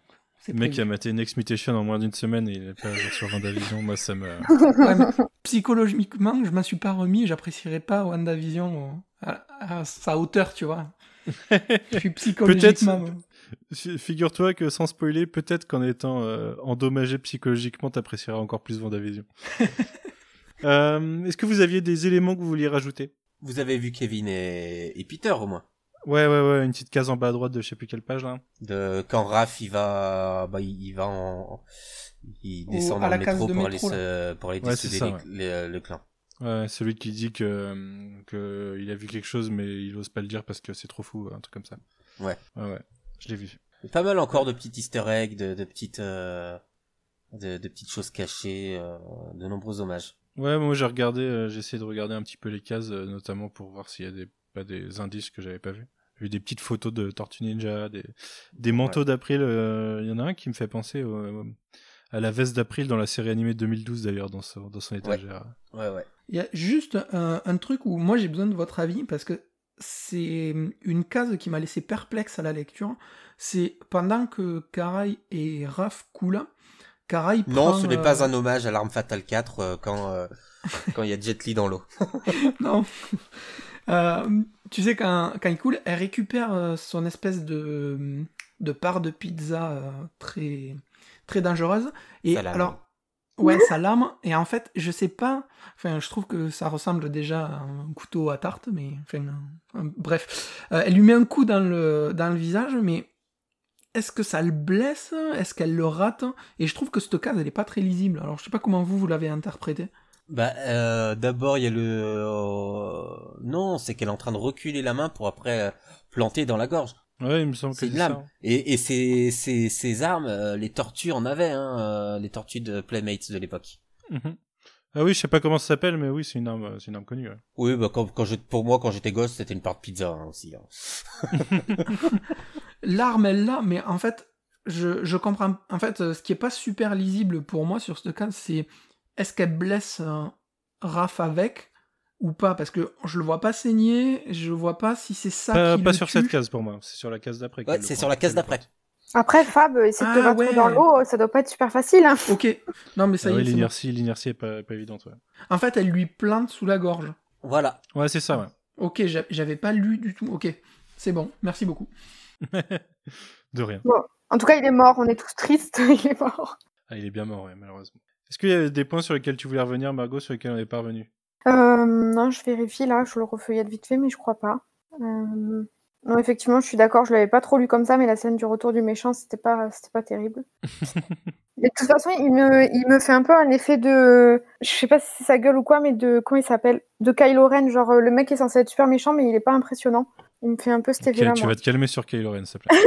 Le mec qui prévu. a maté Next Mutation en moins d'une semaine et il est pas sur Vendavision, moi ça me. Ouais, mais psychologiquement, je m'en suis pas remis. J'apprécierais pas WandaVision à, à sa hauteur, tu vois. Je suis psychologiquement. Fi- Figure-toi que sans spoiler, peut-être qu'en étant euh, endommagé psychologiquement, t'apprécieras encore plus Vendavision. euh, Est-ce que vous aviez des éléments que vous vouliez rajouter? Vous avez vu Kevin et, et Peter au moins. Ouais, ouais, ouais, une petite case en bas à droite de je sais plus quelle page là. De quand Raph il va bah il, il va en il descend à dans la le métro de pour métro, aller se, pour aller Ouais, les- les- le clan. Ouais, celui qui dit que, que il a vu quelque chose mais il ose pas le dire parce que c'est trop fou, un truc comme ça. Ouais. Ouais, ouais, je l'ai vu. Pas mal encore de petits easter eggs, de, de petites euh, de, de petites choses cachées, euh, de nombreux hommages. Ouais, moi j'ai regardé, euh, j'ai essayé de regarder un petit peu les cases, euh, notamment pour voir s'il y a des, pas des indices que j'avais pas vus. J'ai vu des petites photos de Tortue Ninja, des, des manteaux d'April. euh, Il y en a un qui me fait penser au- à la veste d'April dans la série animée de 2012 d'ailleurs, dans son, dans son étagère. Ouais ouais. Il y a juste un, un truc où moi j'ai besoin de votre avis parce que c'est une case qui m'a laissé perplexe à la lecture. C'est pendant que Karai et Raph coulent, Karai Non, prend, ce n'est euh, pas un hommage à l'arme fatale 4 euh, quand euh, quand il y a Jet Li dans l'eau. non. Euh, tu sais, quand, quand il coule, elle récupère euh, son espèce de, de part de pizza euh, très, très dangereuse. Et lame. alors, ouais, sa lame. Et en fait, je sais pas. Enfin, je trouve que ça ressemble déjà à un couteau à tarte, mais enfin, bref. Elle lui met un coup dans le, dans le visage, mais est-ce que ça le blesse? Est-ce qu'elle le rate? Et je trouve que cette case, elle est pas très lisible. Alors, je sais pas comment vous, vous l'avez interprété. Bah euh, d'abord il y a le euh, non, c'est qu'elle est en train de reculer la main pour après euh, planter dans la gorge. Ouais, il me semble que C'est ça. lame. Et, et ces, ces, ces armes, euh, les tortues en avaient, hein, euh, les tortues de Playmates de l'époque. Mhm. Ah oui, je sais pas comment ça s'appelle, mais oui, c'est une arme, c'est une arme connue. ouais. Oui, bah quand, quand je, pour moi, quand j'étais gosse, c'était une part de pizza hein, aussi. hein. L'arme, elle l'a, mais en fait, je, je comprends. En fait, ce qui est pas super lisible pour moi sur ce cas, c'est est-ce qu'elle blesse euh, Raph avec ou pas? Parce que je le vois pas saigner, je vois pas si c'est ça Pas, qui pas le sur tue. cette case pour moi, c'est sur la case d'après. Ouais, c'est sur la case d'après. Après, Fab, essayer de te Ah, battre ouais. dans l'eau, ça doit pas être super facile. Hein. Ok. Non, mais ça Ah y est. bon. l'inertie, l'inertie est pas, pas évidente. Ouais, En fait, elle lui plante sous la gorge. Voilà. ouais c'est ça. Ouais. Ok, j'a- j'avais pas lu du tout. Ok, c'est bon. Merci beaucoup. De rien. En tout cas, il est mort, on est tous tristes, il est mort. Ah, il est bien mort, ouais, malheureusement. Est-ce qu'il y a des points sur lesquels tu voulais revenir, Margot, sur lesquels on n'est pas revenu? Euh, non, je vérifie là, je le refeuillette vite fait, mais je crois pas. Euh, Non, effectivement, je suis d'accord, je l'avais pas trop lu comme ça, mais la scène du retour du méchant, c'était pas, c'était pas terrible. De toute façon, il me, il me fait un peu un effet de, je sais pas si c'est sa gueule ou quoi, mais de, comment il s'appelle? De Kylo Ren, genre euh, le mec est censé être super méchant, mais il est pas impressionnant. Il me fait un peu cet effet-là, Tu moi. vas te calmer sur Kylo Ren, s'il te plaît.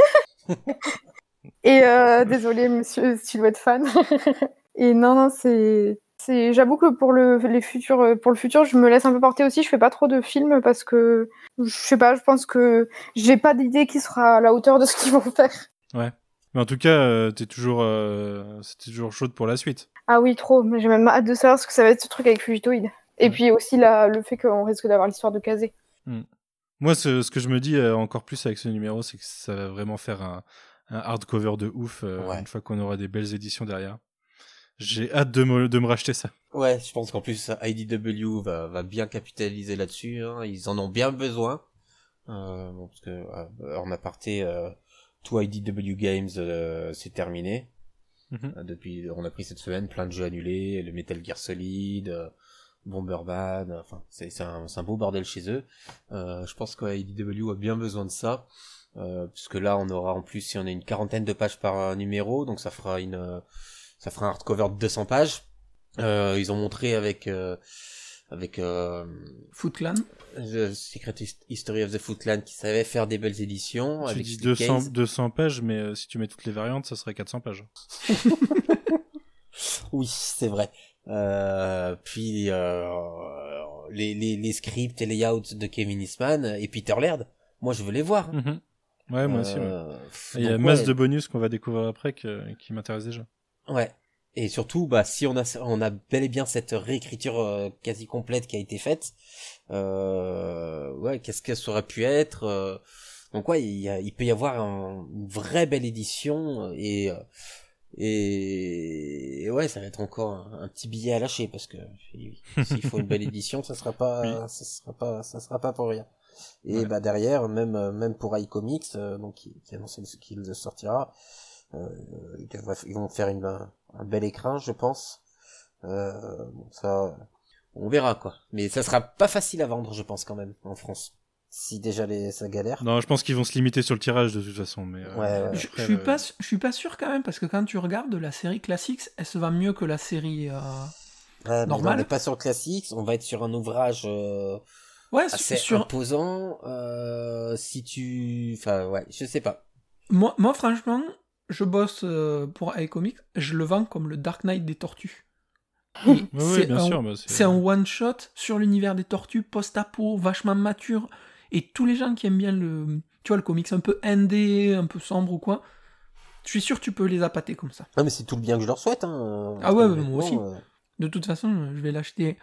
Et euh, désolé, monsieur, si tu dois être fan. Et non, non, c'est. c'est- J'avoue que pour le, les futurs, euh, pour le futur, je me laisse un peu porter aussi. Je fais pas trop de films parce que je sais pas. Je pense que j'ai pas d'idée qui sera à la hauteur de ce qu'ils vont faire. Mais en tout cas, euh, t'es toujours, euh, c'était toujours chaude pour la suite. Ah oui, trop. Mais j'ai même hâte de savoir ce que ça va être ce truc avec Fugitoid. Et Ouais. puis aussi la, le fait qu'on risque d'avoir l'histoire de Kazé. Moi, ce, ce que je me dis euh, encore plus avec ce numéro, c'est que ça va vraiment faire un, un hardcover de ouf euh, Ouais. une fois qu'on aura des belles éditions derrière. J'ai hâte de me, de me racheter ça. Ouais, je pense qu'en plus IDW va, va bien capitaliser là-dessus. Hein. Ils en ont bien besoin. Euh, bon, parce que euh, en aparté, euh, tout IDW Games euh, c'est terminé. Mhm. Euh, Depuis, on a pris cette semaine plein de jeux annulés, le Metal Gear Solid, euh, Bomberman. Enfin, c'est un, un beau bordel chez eux. Euh, je pense que IDW a bien besoin de ça. Euh, puisque là, on aura en plus, si on a une quarantaine de pages par numéro, donc ça fera une, euh, ça fera un hardcover de 200 pages. Euh, ils ont montré avec euh, avec euh, Foot Clan. The Secret His- History of the Foot Clan qui savait faire des belles éditions. Tu avec dis Steve 200, Case. 200 pages, mais euh, si tu mets toutes les variantes, ça serait 400 pages. Oui, c'est vrai. Euh, puis euh, les, les, les scripts et layouts de Kevin Eastman et Peter Laird, moi je veux les voir. Mhm. Ouais, moi aussi. ouais. Il y a donc, masse ouais, de bonus qu'on va découvrir après que- qui m'intéressent déjà. Ouais. Et surtout, bah, si on a, on a bel et bien cette réécriture euh, quasi complète qui a été faite, euh, ouais, qu'est-ce que ça aurait pu être euh, Donc ouais, il, y a- il peut y avoir un- une vraie belle édition et euh, et, et ouais, ça va être encore un, un petit billet à lâcher parce que s'il faut une belle édition, ça sera pas, ça sera pas, ça sera pas pour rien. Et Ouais. bah derrière, même euh, même pour iComics, euh, donc qui, qui annonce qu'il sortira, euh, ils, devraient- ils vont faire une, un, un bel écrin, je pense. Euh, bon, ça, on verra quoi. Mais ça sera pas facile à vendre, je pense quand même en France. Si déjà les, ça galère. Non, je pense qu'ils vont se limiter sur le tirage de toute façon. Mais, euh, Ouais. Je, après, je suis euh, pas, je suis pas sûr quand même parce que quand tu regardes la série classique, elle se vend mieux que la série. euh, Ouais, mais Normal. on n'est pas sur le classique, on va être sur un ouvrage euh, Ouais, assez sur. imposant. Euh, si tu, enfin ouais, je sais pas. Moi, moi, franchement, je bosse euh, pour iComics, je le vends comme le Dark Knight des tortues. Oui, oui, c'est bien un- sûr. bah, C'est un one shot sur l'univers des tortues, post-apo, vachement mature. Et tous les gens qui aiment bien le, tu vois, le comics un peu indé, un peu sombre ou quoi, je suis sûr que tu peux les appâter comme ça. Non mais c'est tout le bien que je leur souhaite. Hein. Ah ouais, moi aussi. euh, De toute façon, je vais l'acheter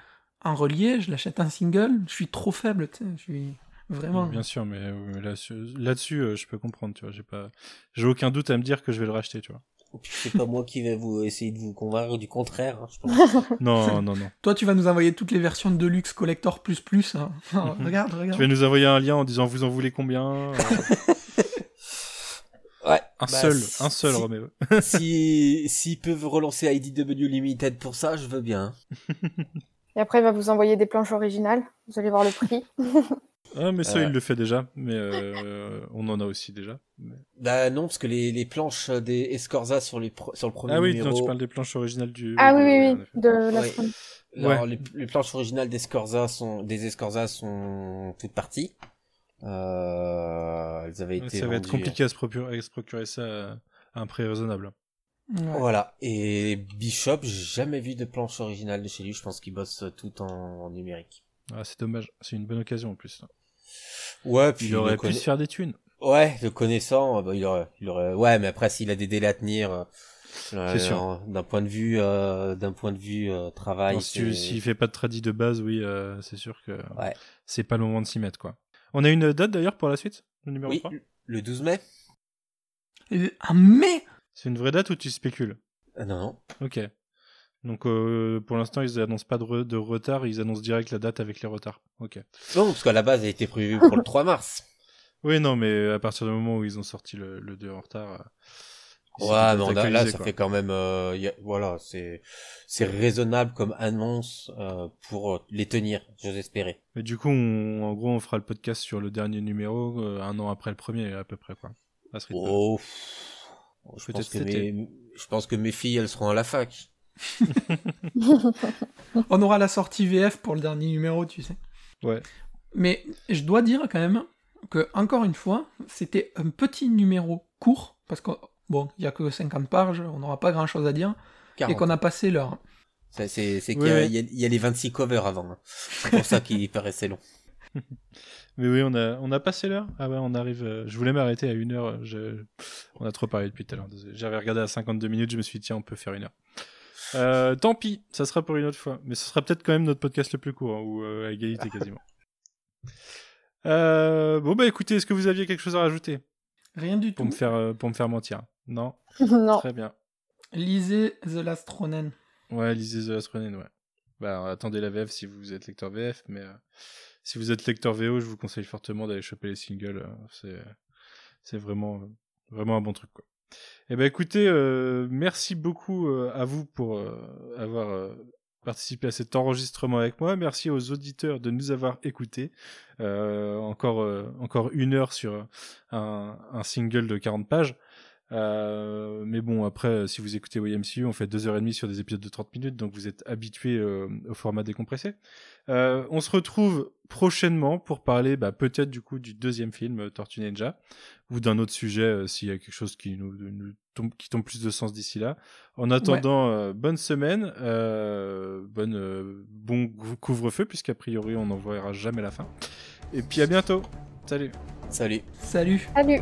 en relié, je l'achète en single. Je suis trop faible, tu sais, je suis vraiment. Bien sûr, mais euh, là-dessus, euh, je peux comprendre, tu vois. J'ai pas, j'ai aucun doute à me dire que je vais le racheter, tu vois. c'est pas moi qui vais vous essayer de vous convaincre du contraire. hein, je pense. Non, non, non. Toi, tu vas nous envoyer toutes les versions de Deluxe Collector plus plus. hein. regarde, Tu regarde. vas nous envoyer un lien en disant vous en voulez combien euh, Ouais. Un bah, seul, si- un seul, si- Roméo. si s'ils peuvent relancer IDW Limited pour ça, je veux bien. Et après, il va vous envoyer des planches originales. Vous allez voir le prix. Ah, mais ça, Euh. il le fait déjà. Mais euh, on en a aussi déjà. Mais- Bah non, parce que les, les planches des Escorza sur, les pro- sur le premier Ah oui, numéro... non, tu parles des planches originales du. ah oui, oui, oui, effet. de la Ouais. semaine. Alors, Ouais. les, les planches originales d'Escorza sont, des Escorza sont toutes parties. Euh, elles avaient été Ça va être compliqué à se procurer, à se procurer ça à à un prix raisonnable. Ouais. Voilà. Et Bishop, j'ai jamais vu de planche originale de chez lui. Je pense qu'il bosse tout en, en numérique. Ah, c'est dommage. C'est une bonne occasion en plus. Ouais, puis Il le aurait pu conna- se faire des thunes. Ouais, le connaissant, euh, bah, il aurait, il aurait, ouais, mais après s'il a des délais à tenir, euh, euh, d'un point de vue, euh, d'un point de vue euh, travail, Non, si S'il fait pas de tradit de base, oui, euh, c'est sûr que Ouais. c'est pas le moment de s'y mettre, quoi. On a une date d'ailleurs pour la suite, le numéro oui, 3 le 12 mai. Ah, mais C'est une vraie date ou tu spécules? Ah, non, non. Ok. Donc euh, pour l'instant, ils annoncent pas de, re- de retard, ils annoncent direct la date avec les retards. Ok. Non, parce qu'à la base, elle était prévue pour le 3 mars. Oui, non, mais à partir du moment où ils ont sorti le, le 2 en retard. euh, Ouais, mais on a- là, ça fait quand même, euh, y a- voilà, c'est, c'est raisonnable comme annonce euh, pour les tenir, j'ose espérer. Mais du coup, on- en gros, on fera le podcast sur le dernier numéro euh, un an après le premier, à peu près, quoi. À ce rythme. Oh, je Peut-être pense que cet été. mes, je pense que mes filles, elles seront à la fac. on aura la sortie VF pour le dernier numéro, tu sais. Ouais. Mais je dois dire quand même que, encore une fois, c'était un petit numéro court, parce que, bon, il y a que 50 pages, on n'aura pas grand chose à dire, et 40. qu'on a passé l'heure. C'est, qu'il Oui, y, a- y y les 26 covers avant. hein. C'est pour ça qu'il paraissait long. Mais oui, on a, on a passé l'heure. Ah ouais, on arrive. euh, je voulais m'arrêter à une heure. je- On a trop parlé depuis tout à l'heure. J'avais regardé à 52 minutes. Je me suis dit, tiens, on peut faire une heure. Euh, tant pis, ça sera pour une autre fois. Mais ce sera peut-être quand même notre podcast le plus court, hein, ou euh, à égalité quasiment. Euh, bon bah écoutez, est-ce que vous aviez quelque chose à rajouter? Rien du pour tout. me faire euh, pour me faire mentir Non, non. très bien. Lisez The Last Ronin. Ouais, lisez The Last Ronin, ouais. Bah attendez la VF si vous êtes lecteur VF, mais euh, si vous êtes lecteur VO, je vous conseille fortement d'aller choper les singles. c'est c'est vraiment vraiment un bon truc quoi. Eh ben écoutez, euh, merci beaucoup euh, à vous pour euh, avoir participé à cet enregistrement avec moi. Merci aux auditeurs de nous avoir écoutés. Encore encore une heure sur un, un single de 40 pages. Euh, mais bon, après, euh, si vous écoutez YMCU, on fait deux heures et demie sur des épisodes de 30 minutes, donc vous êtes habitué euh, au format décompressé. Euh, on se retrouve prochainement pour parler bah, peut-être du coup du deuxième film, Tortue Ninja, ou d'un autre sujet euh, s'il y a quelque chose qui nous, nous tombe, qui tombe plus de sens d'ici là. En attendant, euh, bonne semaine, euh, bonne, euh, bon couvre-feu, puisqu'a priori on n'en verra jamais la fin. Et puis à bientôt. Salut. Salut. Salut. Salut.